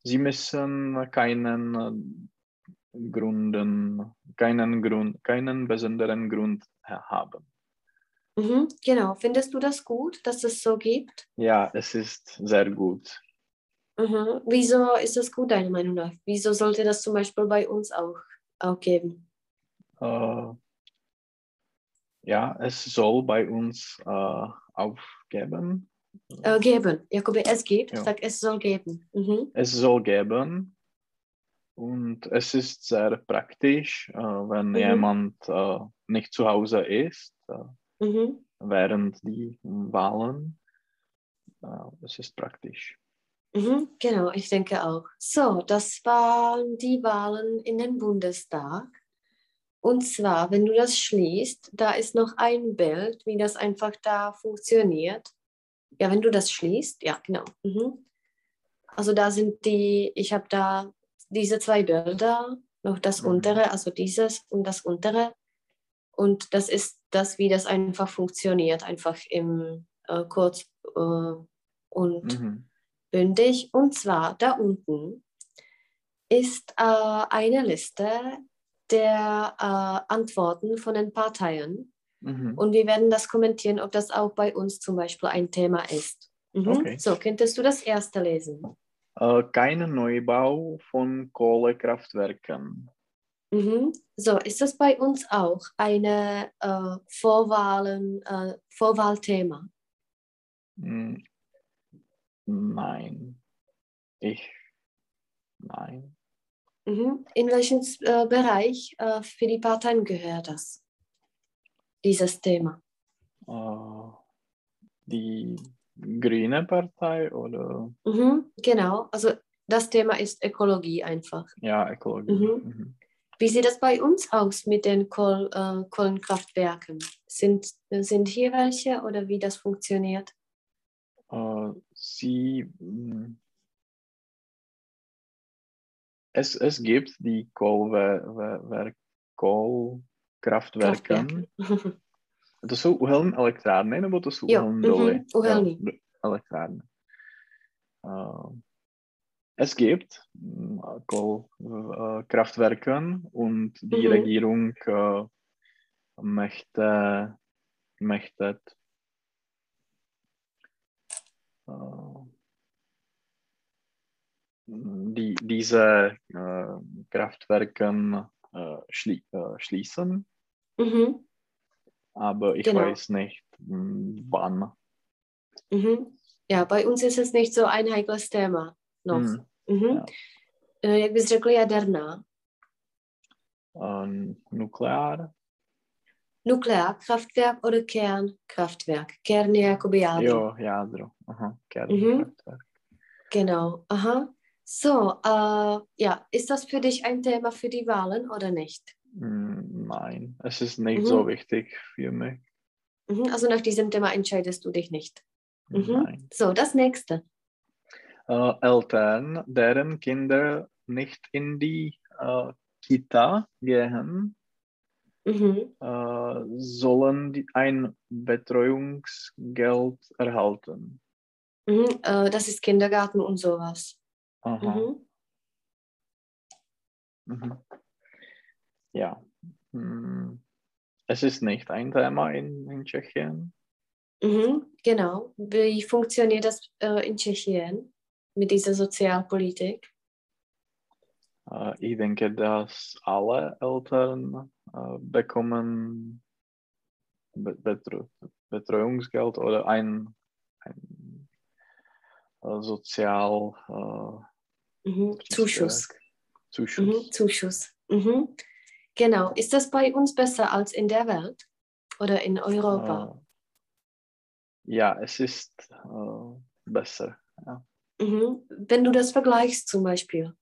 sie müssen keinen äh, Gründen, keinen Grund, keinen besonderen Grund haben. Mhm, genau. Findest du das gut, dass es so gibt? Ja, es ist sehr gut. Mhm. Wieso ist das gut, deiner Meinung nach? Wieso sollte das zum Beispiel bei uns auch, auch geben? Uh, ja, es soll bei uns äh, aufgeben. Äh, geben, jakoby es gibt, ja. sag es soll geben. Mhm. Es soll geben und es ist sehr praktisch, äh, wenn mhm. jemand äh, nicht zu Hause ist äh, mhm. während die Wahlen. Äh, es ist praktisch. Mhm, genau, ich denke auch. So, das waren die Wahlen in den Bundestag. Und zwar, wenn du das schließt, da ist noch ein Bild, wie das einfach da funktioniert. Ja, wenn du das schließt, ja, genau. Mhm. Also da sind die, ich habe da diese zwei Bilder, noch das mhm. untere, also dieses und das untere. Und das ist das, wie das einfach funktioniert, einfach im äh, kurz äh, und mhm. bündig. Und zwar da unten ist äh, eine Liste der äh, Antworten von den Parteien. Mhm. Und wir werden das kommentieren, ob das auch bei uns zum Beispiel ein Thema ist. Mhm. Okay. So, könntest du das erste lesen? Äh, kein Neubau von Kohlekraftwerken. Mhm. So, ist das bei uns auch eine äh, Vorwahlen, äh, Vorwahlthema? Hm, nein. Ich. Nein. Mhm. In welchem äh, Bereich äh, für die Parteien gehört das? Dieses Thema? Uh, die Grüne Partei oder? Mhm, genau, also das Thema ist Ökologie einfach. Ja, Ökologie. Mhm. Mhm. Wie sieht das bei uns aus mit den Kohl, äh, Kohlenkraftwerken? Sind, sind hier welche oder wie das funktioniert? Uh, sie, hm, es, es gibt die Kohlwerk, Kohlkraftwerke. To jsou uhelné elektrárny, nebo to jsou uhelné doly? Mm-hmm, uhelný. Jo, elektrárny. Uh, es gibt Kohlekraftwerke und die mhm. Regierung uh, möchte, möchte uh, die, diese Kraftwerke schlie schließen. Mhm aber ich genau. weiß nicht, hm, wann. Mhm. Ja, bei uns ist es nicht so ein heikles Thema noch. Mhm. Mhm. Ja. Jak bys řekl jaderná? Um, nukleár. Nukleár, Kraftwerk oder Kernkraftwerk? Kern je jakoby jádro. Jo, jádro. Aha, Kernkraftwerk. Mhm. Genau, aha. So, uh, ja, ist das für dich ein Thema für die Wahlen oder nicht? Hm, nein, es ist nicht mhm. so wichtig für mich. Mhm, also nach diesem Thema entscheidest du dich nicht. Mhm. So, das nächste. Äh, Eltern, deren Kinder nicht in die äh, Kita gehen, mhm. äh, sollen ein Betreuungsgeld erhalten. Mhm, äh, das ist Kindergarten und sowas. Aha. Mhm. Mhm ja, hm, es ist nicht ein Thema in, in Tschechien. Mhm, genau. Wie funktioniert das äh, in Tschechien mit dieser Sozialpolitik? Äh, ich denke, dass alle Eltern äh, bekommen Betreu Betreuungsgeld oder ein, ein äh, Sozial mhm, Zuschuss. Zuschuss. Mhm, Zuschuss. Mhm. Genau. Ist das bei uns besser als in der Welt oder in Europa? Uh, ja, es ist uh, besser. Ja. Mhm. Wenn du das vergleichst zum Beispiel.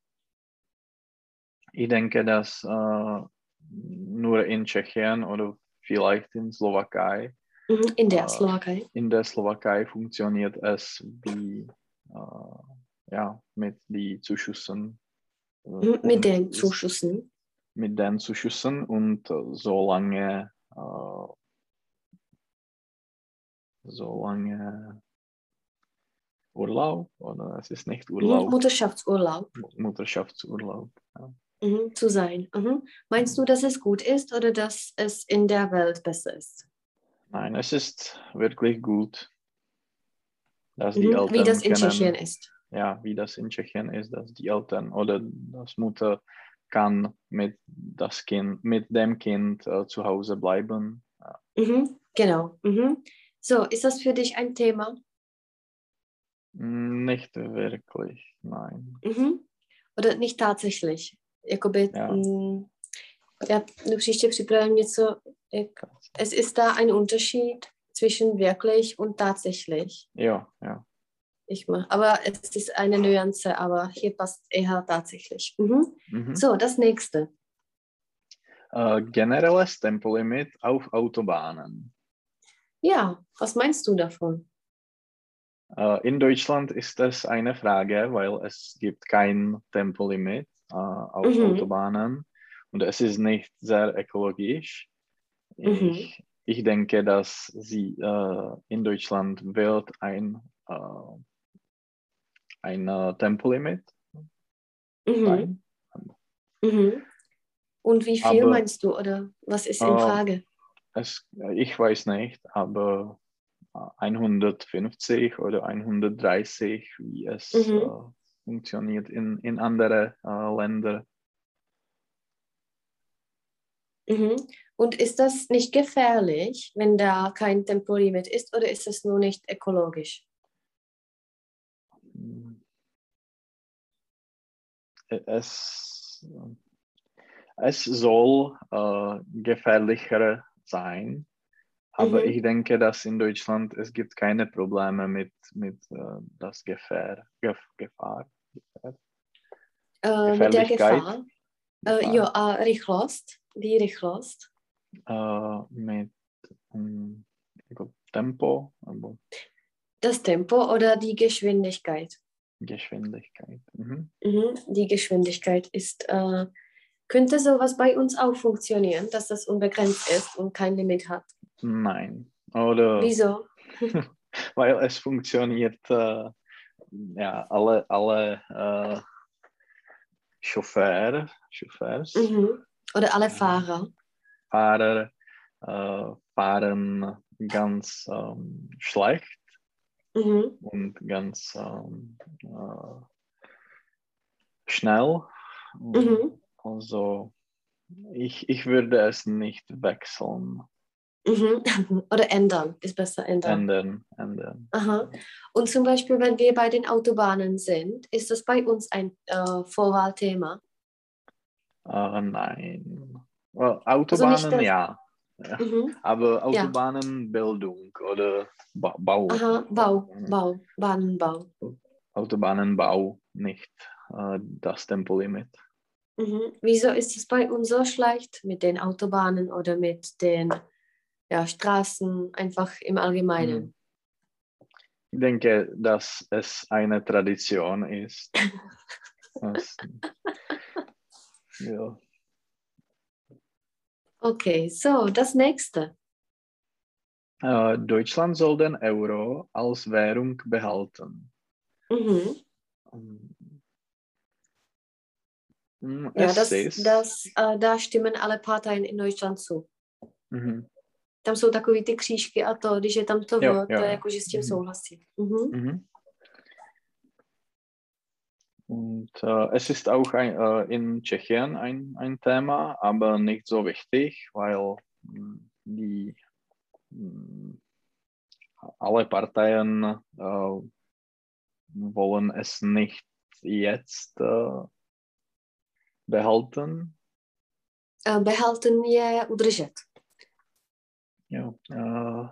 Ich denke, dass uh, nur in Tschechien oder vielleicht in Slowakei. Mhm, in der Slowakei. In der Slowakei funktioniert es wie ja, mit den Zuschüssen. Mhm, mit den Zuschüssen mit den Zuschüssen und äh, solange, äh, solange Urlaub oder es ist nicht Urlaub. Mutterschaftsurlaub. Mutterschaftsurlaub. Ja. Mhm, zu sein. Mhm. Meinst du, dass es gut ist oder dass es in der Welt besser ist? Nein, es ist wirklich gut. Dass mhm, die Eltern wie das in Tschechien ist. Ja, wie das in Tschechien ist, dass die Eltern oder das Mutter kann mit, das kind, mit dem Kind äh, zu Hause bleiben. Mhm, genau. Mhm. So, ist das für dich ein Thema? Nicht wirklich, nein. Mhm. Oder nicht tatsächlich? Jakoby, ja. Mm, já příště připravím něco, es ist da ein Unterschied zwischen wirklich und tatsächlich. Ja, ja. Ich mal. Aber es ist eine Nuance, aber hier passt eher tatsächlich. Mhm. Mhm. So, das nächste. Äh, generelles Tempolimit auf Autobahnen. Ja, was meinst du davon? Äh, in Deutschland ist es eine Frage, weil es gibt kein Tempolimit äh, auf Mhm. Autobahnen und es ist nicht sehr ökologisch. Mhm. Ich, ich denke, dass sie äh, in Deutschland wird ein, äh, ein äh, Tempolimit Mhm. sein. Mhm. Und wie viel Aber- meinst du oder was ist in Ähm, Frage? Es, ich weiß nicht, aber äh, 150 oder 130, wie es Mhm. äh, funktioniert in, in andere äh, Länder. Mhm. Und ist das nicht gefährlich, wenn da kein Tempolimit ist oder ist es nur nicht ökologisch? Es, es soll äh, gefährlicher sein, aber Mhm. ich denke, dass in Deutschland es gibt keine Probleme mit, mit äh, das Gefahr, Gef, Gefahr, Äh, mit der. Gefahr? Äh, Gefahr jo, a rychlost, die rychlost. äh, mit hm, jako Tempo, aber Das Tempo oder die Geschwindigkeit? Geschwindigkeit. Mhm. Mhm. Die Geschwindigkeit ist, äh, könnte sowas bei uns auch funktionieren, dass das unbegrenzt ist und kein Limit hat? Nein. Oder [LAUGHS] Wieso? [LAUGHS] weil es funktioniert, äh, ja, alle, alle äh, Chauffeur, Chauffeurs, Mhm. Oder alle Ja. Fahrer? Fahrer äh, fahren ganz ähm, schlecht Mhm. und ganz ähm, äh, schnell. Mhm. Also ich, ich würde es nicht wechseln, Mhm. [LAUGHS] Oder ändern, ist besser ändern. ändern, ändern. Aha. Und zum Beispiel, wenn wir bei den Autobahnen sind, ist das bei uns ein äh, Vorwahlthema? Äh, nein. Well, Also nicht Autobahnen das- ja, Mhm. aber Autobahnenbildung oder ba Bau. Aha, Bau, Bau, Bahnenbau. Autobahnenbau nicht äh, das Tempolimit. Mhm. Wieso ist es bei uns so schlecht mit den Autobahnen oder mit den ja, Straßen, einfach im Allgemeinen? Ich denke, dass es eine Tradition ist. [LAUGHS] es, ja. Okay, so, das nächste. Äh, Deutschland soll den Euro als Währung behalten. Mhm. Mm, Ja, es das, ist, das, äh, da stimmen alle Parteien in Deutschland zu. Mhm, Tam jsou takový ty křížky a to, když je tam to Jo, jo, to je jako, že s tím Mhm. souhlasí. Mhm. mhm. Und äh, es ist auch ein, äh, in Tschechien ein, ein Thema, aber nicht so wichtig, weil mh, die mh, alle Parteien äh, wollen es nicht jetzt äh, behalten. Eh, Behalten je udržet. Ja, äh,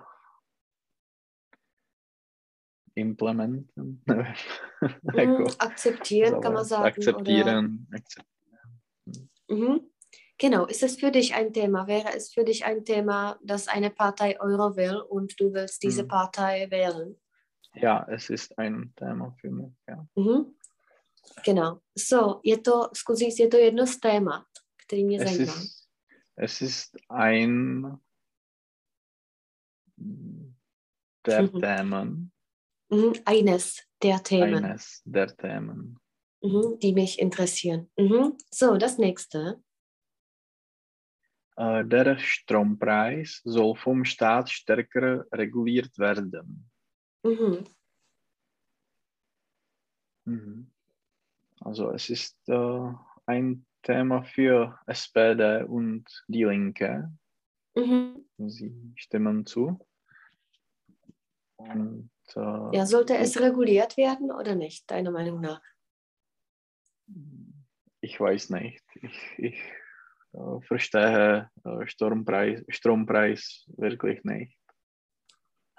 implementen. [LAUGHS] Jako, Akzeptieren kann man sagen. Akzeptieren. Akzep Oder, mhm. Genau, ist es für dich ein Thema? Wäre es für dich ein Thema, dass eine Partei Euro will und du willst diese Mhm. Partei wählen? Ja, es ist ein Thema für mich. Ja. Mhm. Genau. So, je to, zkus je to jedno z témat, který mě Es, zajímá. ist, es ist ein [LAUGHS] der Mhm. Themen, Mhm. Eines der Themen, eines der Themen. mhm, die mich interessieren. Mhm. So, das nächste. Äh, der Strompreis soll vom Staat stärker reguliert werden. Mhm. Mhm. Also es ist äh, ein Thema für SPD und die Linke. Mhm. Sie stimmen zu. Und äh, Ja, sollte es reguliert werden oder nicht, deiner Meinung nach? ich weiß nicht. Ich, ich äh, verstehe äh, Strompreis, Strompreis wirklich nicht.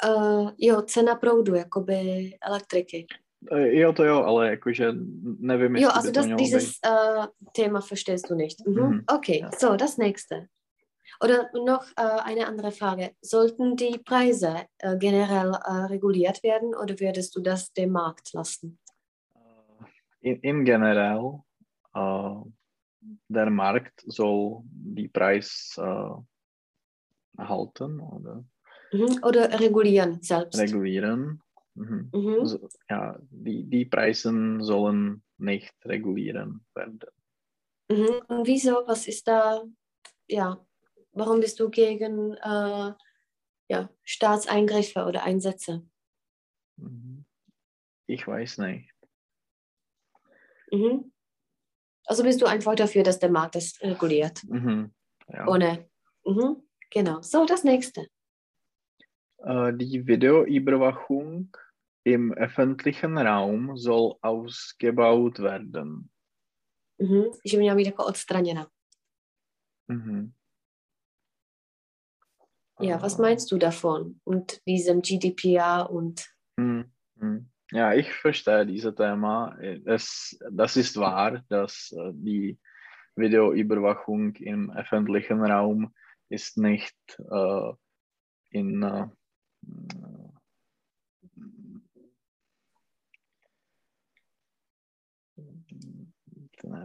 Uh, jo, cena proudu, jakoby elektriky. Eh, Jo, to jo, ale jakože nevím, Jo, jestli also by to das, dieses äh, Thema verstehst du nicht. Mhm. Mhm. Okay, so das nächste. Oder noch äh, eine andere Frage. Sollten die Preise äh, generell äh, reguliert werden oder würdest du das dem Markt lassen? In, in generell, äh, der Markt soll die Preis äh, halten oder Mhm. Oder regulieren selbst? regulieren. Mhm. Mhm. Ja, die, die Preise sollen nicht regulieren werden. Mhm. Und wieso? Was ist da? Ja, warum bist du gegen äh, ja, Staatseingriffe oder Einsätze? Mhm. Ich weiß nicht. Mhm. Also bist du einfach dafür, dass der Markt das reguliert? Mhm. Ja. Ohne. Mhm. Genau. So, das nächste. Äh, die Videoüberwachung im öffentlichen Raum soll ausgebaut werden. Mhm. Že měla být jako odstraněna. Mhm. Ja, was Äh, meinst du davon? Und diesem GDPR und hm, hm. Ja, ich verstehe dieses Thema. Es, das ist wahr, dass äh, die Videoüberwachung im öffentlichen Raum ist nicht äh, in äh,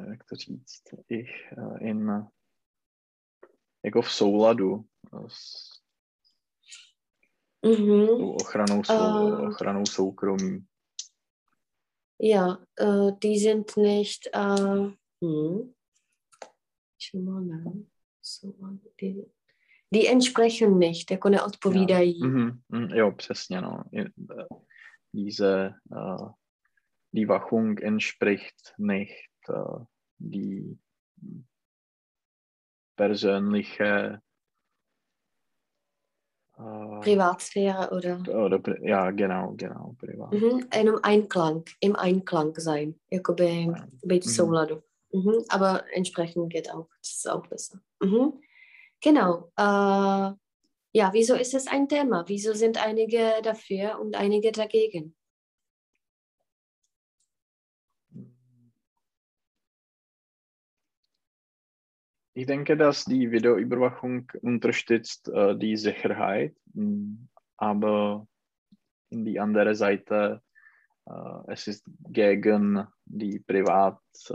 jak to říct, ich äh, in jako v souladu s mhm. ochranou, svou, Äh. ochranou soukromí. ja, äh, die sind nicht, äh, hm. Schau mal, ne? So, die, die entsprechen nicht, jako neodpovídají. Mhm, mhm, jo, přesně, no. Äh, Diese, äh, die Wachung entspricht nicht äh, die persönliche Privatsphäre oder oder, ja, genau, genau, privat. mhm. jenom Einklang, im Einklang sein, jakoby souladu. Mhm. Aber entsprechend geht auch, das ist auch besser. Mhm. Genau. Äh, ja, wieso ist es ein Thema? Wieso sind einige dafür und einige dagegen? Ich denke, dass die Videoüberwachung unterstützt äh, die Sicherheit, mh, aber in die andere Seite, äh, es ist gegen die Privat, äh,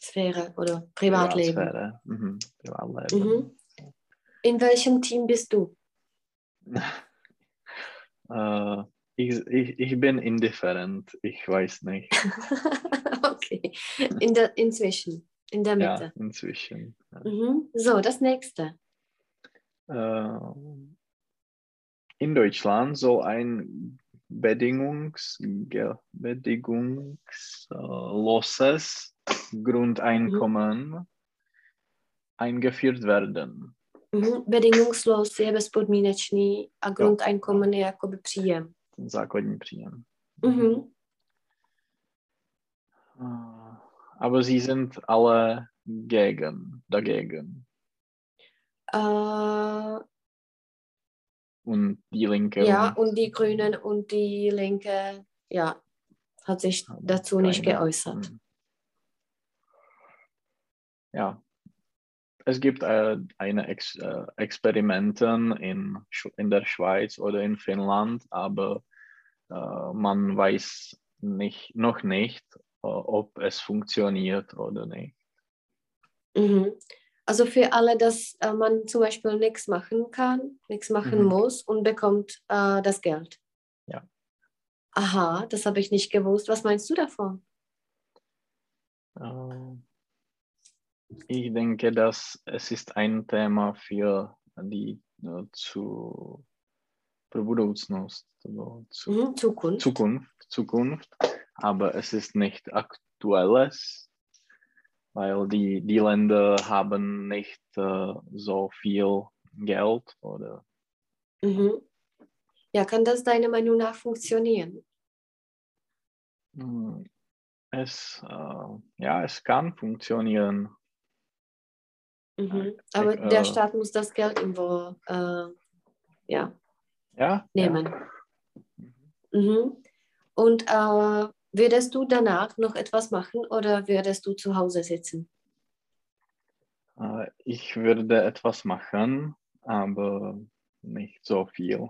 Sphäre oder Privatleben. Privatsphäre. Mhm, Privatleben. Mhm. In welchem Team bist du? [LAUGHS] Äh, ich, ich, ich bin indifferent, ich weiß nicht. [LAUGHS] okay, in der, inzwischen, in der Ja, Mitte. inzwischen. Mhm. So, das nächste. Äh, in Deutschland soll ein Bedingungs, bedingungsloses Grundeinkommen eingeführt werden. Mhm. Bedingungslos je bezpodmínečný a grundeinkommen je jakoby příjem. Základní příjem. Mhm. Äh, Aber sie sind alle gegen, dagegen. Äh, Und die Linke ja, und und die Grünen und die Linke, ja, hat sich dazu nicht keine- geäußert. Hm. Ja, es gibt äh, eine Ex äh, Experimenten in, in der Schweiz oder in Finnland, aber äh, man weiß nicht, noch nicht, ob es funktioniert oder nicht. Mhm. Also für alle, dass äh, man zum Beispiel nichts machen kann, nichts machen Mhm. muss und bekommt äh, das Geld. Ja. Aha, das habe ich nicht gewusst. Was meinst du davon? Äh, ich denke, dass es ist ein Thema für die äh, zu pro budoucnost, nebo zu, Mhm. Zukunft. Zukunft, Zukunft, aber es ist nicht aktuelles, weil die, die Länder haben nicht äh, so viel Geld oder Mhm. Ja, kann das deiner Meinung nach funktionieren? mm, es, äh, ja, es kann funktionieren. Mhm. ich Aber der äh, Staat muss das Geld irgendwo äh, ja, Ja, nehmen. Ja. Mhm. Und äh, würdest du danach noch etwas machen oder würdest du zu Hause sitzen? Äh, ich würde etwas machen, aber nicht so viel.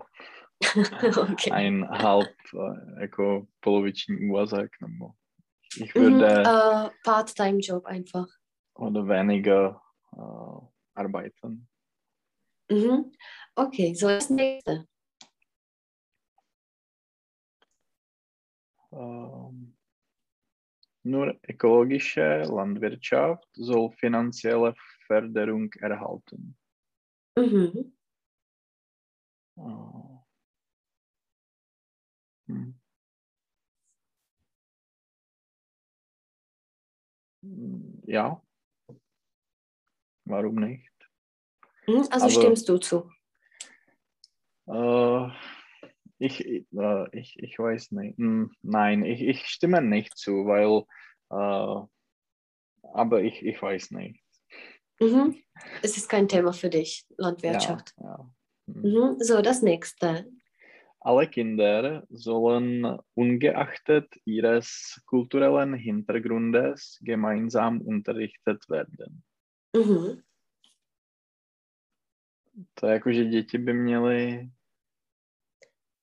[LAUGHS] okay. Ein halb, äh, jako poloviční úvazek, nebo ich Mhm, würde äh, Part-Time-Job einfach. oder weniger äh, arbeiten. Mhm. Okay, so das nächste. Ähm, nur ökologische Landwirtschaft soll finanzielle Förderung erhalten. Mhm. Hm. Hm, Ja. Warum nicht? Mhm, Also Aber- stimmst du zu? Äh, ich, äh, ich, ich weiß nicht. Hm, Nein, ich, ich stimme nicht zu, weil, äh, aber ich, ich weiß nicht. Mhm. Es ist kein Thema für dich, Ja, Landwirtschaft. ja. Hm. Mhm. So, das nächste. Alle Kinder sollen ungeachtet ihres kulturellen Hintergrundes gemeinsam unterrichtet werden. Mhm. To je jako, že děti by měly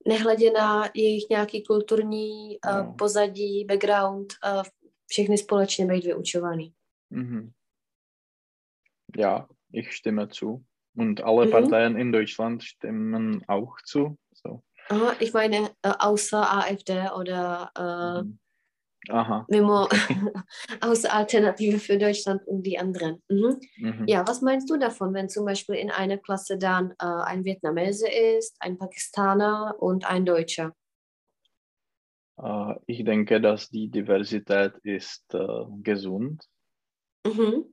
Nehledě na jejich nějaký kulturní uh, No. pozadí, background, uh, všechny společně být vyučovaný. Mhm. Ja, ich stimme zu. Und alle Mhm. Parteien in Deutschland stimmen auch zu. So. Aha, ich meine, uh, außer AfD oder uh, Mhm. Aha. Memo, [LAUGHS] außer Alternative für Deutschland und die anderen. Mhm. Mhm. Ja, was meinst du davon, wenn zum Beispiel in einer Klasse dann äh, ein Vietnamese ist, ein Pakistaner und ein Deutscher? Äh, ich denke, dass die Diversität ist äh, gesund. Mhm.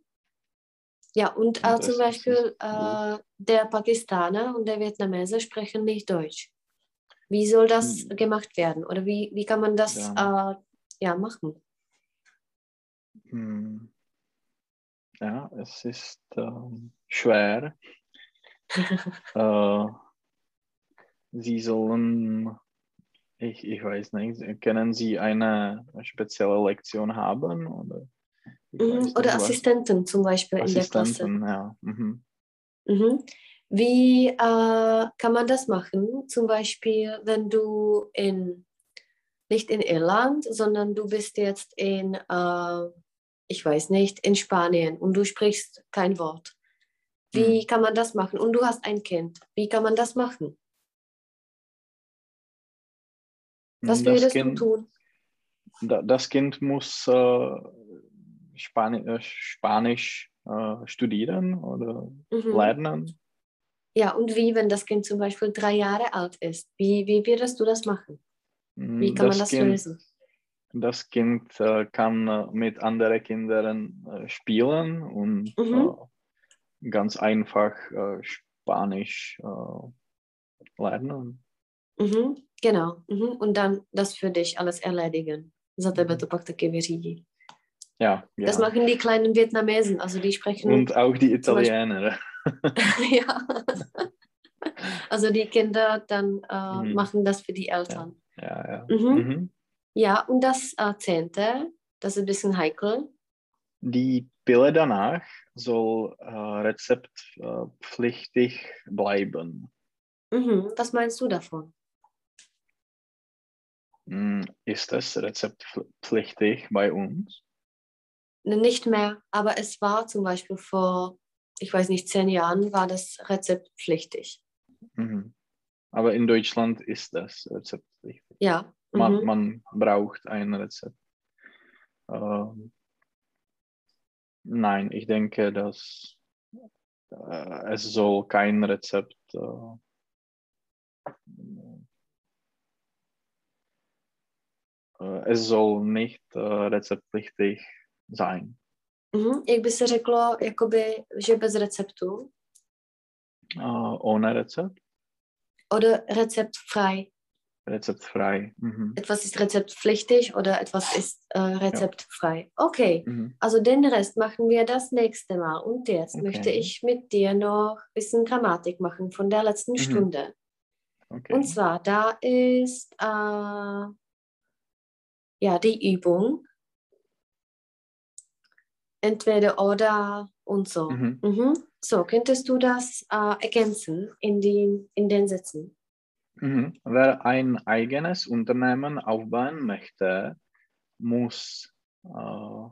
Ja, und äh, Und zum Beispiel äh, der Pakistaner und der Vietnamese sprechen nicht Deutsch. Wie soll das Hm. gemacht werden? Oder wie, wie kann man das äh, ja, machen? Hm. Ja, es ist ähm, schwer. [LAUGHS] äh, sie sollen, ich, ich weiß nicht, können Sie eine spezielle Lektion haben? Oder, Mhm. nicht, Oder was- Assistenten zum Beispiel in der Klasse. Assistenten, ja. Mhm. Mhm. Wie äh, kann man das machen? Zum Beispiel, wenn du in, nicht in Irland, sondern du bist jetzt in, äh, ich weiß nicht, in Spanien und du sprichst kein Wort. Wie kann man das machen? Und du hast ein Kind. Wie kann man das machen? Was Das würdest kind, du tun? da- Das Kind muss äh, Spani äh, Spanisch äh, studieren oder Mhm. lernen. Ja, und wie, wenn das Kind zum Beispiel drei Jahre alt ist? Wie, wie würdest du das machen? Wie Mm, kann man das kind, lösen? Das Kind äh, kann äh, mit anderen Kindern äh, spielen und Mhm. äh, ganz einfach äh, Spanisch äh, lernen. Mhm, genau. Mhm. Und dann das für dich alles erledigen. Tebe Mhm. Ja, ja. Das machen die kleinen Vietnamesen, also die sprechen. Und auch die Italiener. [LAUGHS] [LAUGHS] ja. Also die Kinder dann Mhm. machen das für die Eltern. Ja, ja. Mhm. Mhm. Ja, und das äh, Zehnte, das ist ein bisschen heikel. Die Pille danach soll äh, rezeptpflichtig bleiben. Mhm. Was meinst du davon? Mm, Ist es rezeptpflichtig bei uns? Nicht mehr, aber es war zum Beispiel vor, ich weiß nicht, zehn Jahren war das rezeptpflichtig. Mhm. Aber in Deutschland ist das rezeptpflichtig. Ja. Man, Mhm. man braucht ein Rezept. Ähm, nein, ich denke, dass äh, es soll kein Rezept äh, äh, es soll nicht äh, rezeptpflichtig sein. Mhm. Jak by se řeklo, jakoby, že bez receptu? Äh, ohne Rezept, Oder rezeptfrei. rezeptfrei. Mhm. Etwas ist rezeptpflichtig oder etwas ist äh, rezeptfrei. Okay, Mhm. also den Rest machen wir das nächste Mal. Und jetzt Okay. möchte ich mit dir noch ein bisschen Grammatik machen von der letzten Mhm. Stunde. Okay. Und zwar, da ist, äh, ja, die Übung. Entweder oder und so. Mhm. So, könntest du das äh, ergänzen in, die, in den Sätzen? Mhm. Wer ein eigenes Unternehmen aufbauen möchte, muss äh,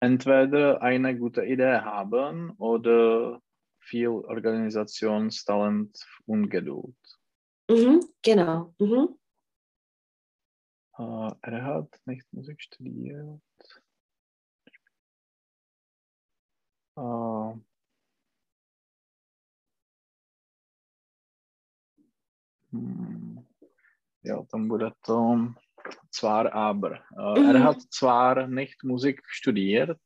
entweder eine gute Idee haben oder viel Organisationstalent und Geduld. Mhm. Genau. Mhm. Äh, er hat nicht Musik studiert. Äh, ja, dann bude to zwar aber. Äh, Mhm. Er hat zwar nicht Musik studiert,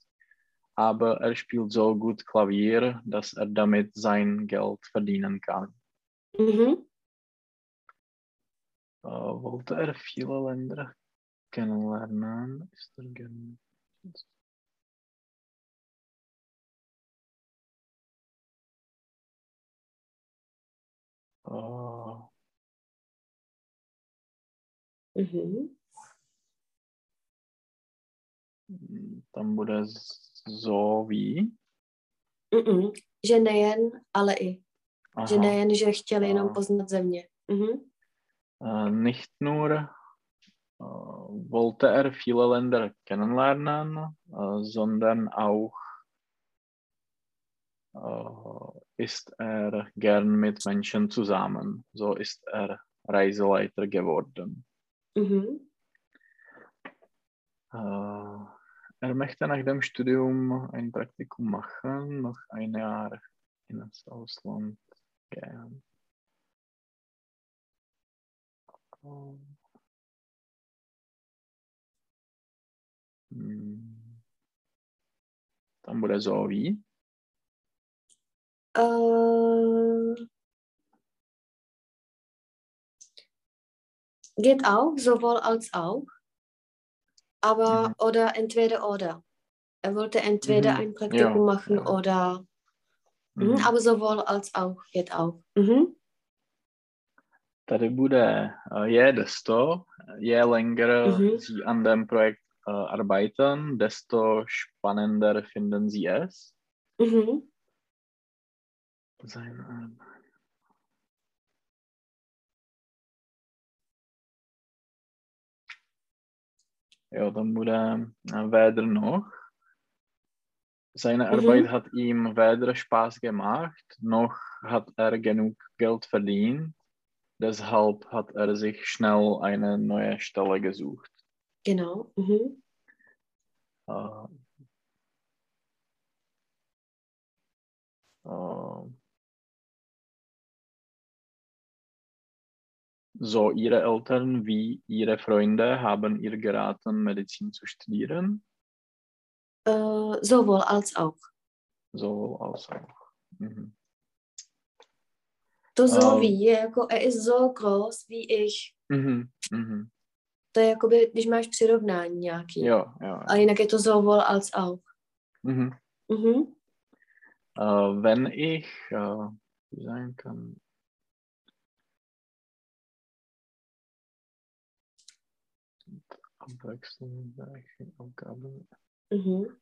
aber er spielt so gut Klavier, dass er damit sein Geld verdienen kann. Mhm. Äh, wollte er viele Länder kennenlernen? Ist er gern... Äh, Mhm. Tam bude wie. Mhm. Že nejen, ale i. Že Aha. nejen, že chtěli jenom poznat země. Mhm. Äh, nicht nur äh, wollte er viele Länder kennenlernen, äh, sondern auch äh, ist er gern mit Menschen zusammen. So ist er Reiseleiter geworden. Mhm. Äh, er möchte nach dem Studium ein Praktikum machen, noch ein Jahr ins Ausland gehen. Hmm. Tam bude so wie. Geht auch, sowohl als auch. Aber Mhm. oder entweder oder. Er wollte entweder Mhm. ein Praktikum Ja, machen ja. oder. Mhm. Mhm. Aber sowohl als auch geht auch. Mhm. Tady bude äh, je desto, je länger Mhm. Sie an dem Projekt äh, arbeiten, desto spannender finden Sie es. Mhm. Sein Arbeit. Ja, dann bude äh, weder noch. Seine Mhm. Arbeit hat ihm weder Spaß gemacht, noch hat er genug Geld verdient. Deshalb hat er sich schnell eine neue Stelle gesucht. Genau. Mhm. Äh, äh, so, ihre Eltern wie ihre Freunde haben ihr geraten, Medizin zu studieren, Äh, sowohl als auch. sowohl als auch. Mhm. To so Ähm. ví je jako, er ist so groß wie ich. Mhm. Mhm. To je jakoby, když máš přirovnání nějaký. Ja, ja. A jinak je to sowohl als auch. Mhm. Mhm. Äh, wenn ich äh, wie sagen kann, abwechslungsreiche Aufgaben. Mhm.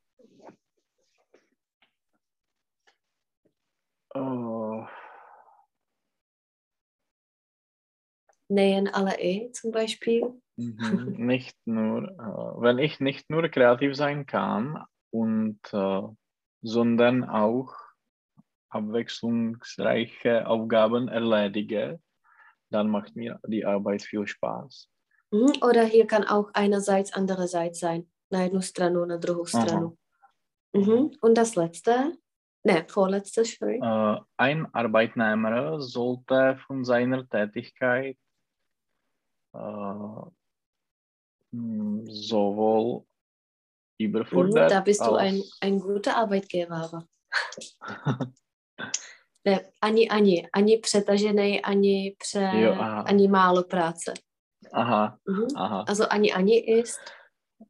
Äh, Nejen, ale i zum Beispiel. mhm. [LAUGHS] nicht nur, äh, wenn ich nicht nur kreativ sein kann und äh, sondern auch abwechslungsreiche Aufgaben erledige, dann macht mir die Arbeit viel Spaß. Mhm. Oder hier kann auch einerseits, andererseits sein. Na jednu stranu, na druhou stranu. Mhm. Und das letzte? Ne, vorletzte, sorry. Äh, ein Arbeitnehmer sollte von seiner Tätigkeit äh, mh, sowohl Mhm. überfordert Da bist du ein, ein guter Arbeitgeber. aber. [LAUGHS] Ne, ani, ani, ani přetažený, ani, pře, Jo, aha. ani málo práce. Aha, Mhm. aha. Also ani, ani ist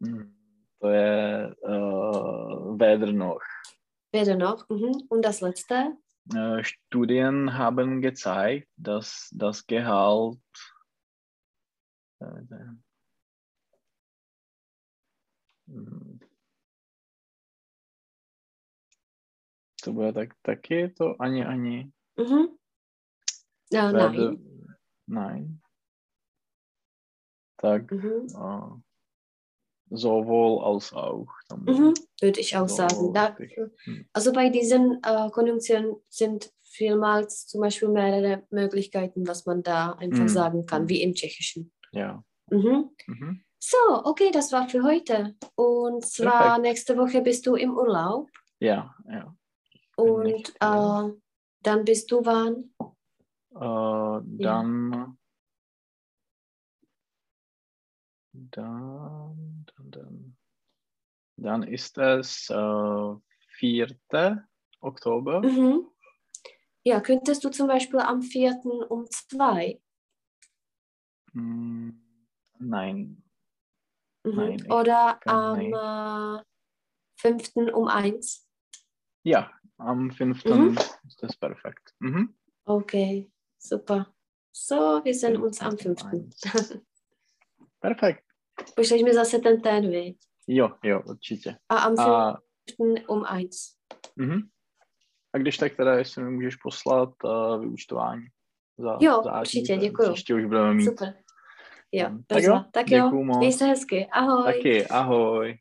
Hm, To je äh, weder noch. weder noch. Mhm. Und das letzte? Äh, Studien haben gezeigt, dass das Gehalt äh, Mm. To bude tak, taky to ani ani. Mhm. Werde, nein. nein. Tak Mhm. uh, sowohl als auch. Mhm. Würde ich auch sagen. Da. Hm. also bei diesen äh, Konjunktionen sind vielmals zum Beispiel mehrere Möglichkeiten, was man da einfach Mhm. sagen kann, Mhm. wie im Tschechischen. Ja. Mhm. Mhm. So, okay, das war für heute. Und zwar Perfekt. nächste Woche bist du im Urlaub Ja, ja. und äh, dann bist du wann? Äh, dann, dann, dann, dann, dann ist es äh, 4. Oktober. Mhm. Ja, könntest du zum Beispiel am 4. um 2? Hm, nein, Mhm. Nein, Oder am äh, 5. um 1? ja, am 5. Mhm. ist das perfekt. Mhm. Okay, super. So, wir sehen uns am 5. 5. Perfekt. Pošleš mi zase ten ten, viď? Jo, jo, určitě. A am 5. A, um 1. mhm. A když tak teda, jestli mi můžeš poslat uh, vyúčtování za Jo, září, určitě, děkuju. Příště už budeme mít. Super. Jo, Tak tak jo, tak jo. děkuju moc. Měj se hezky. Ahoj. Taky, ahoj.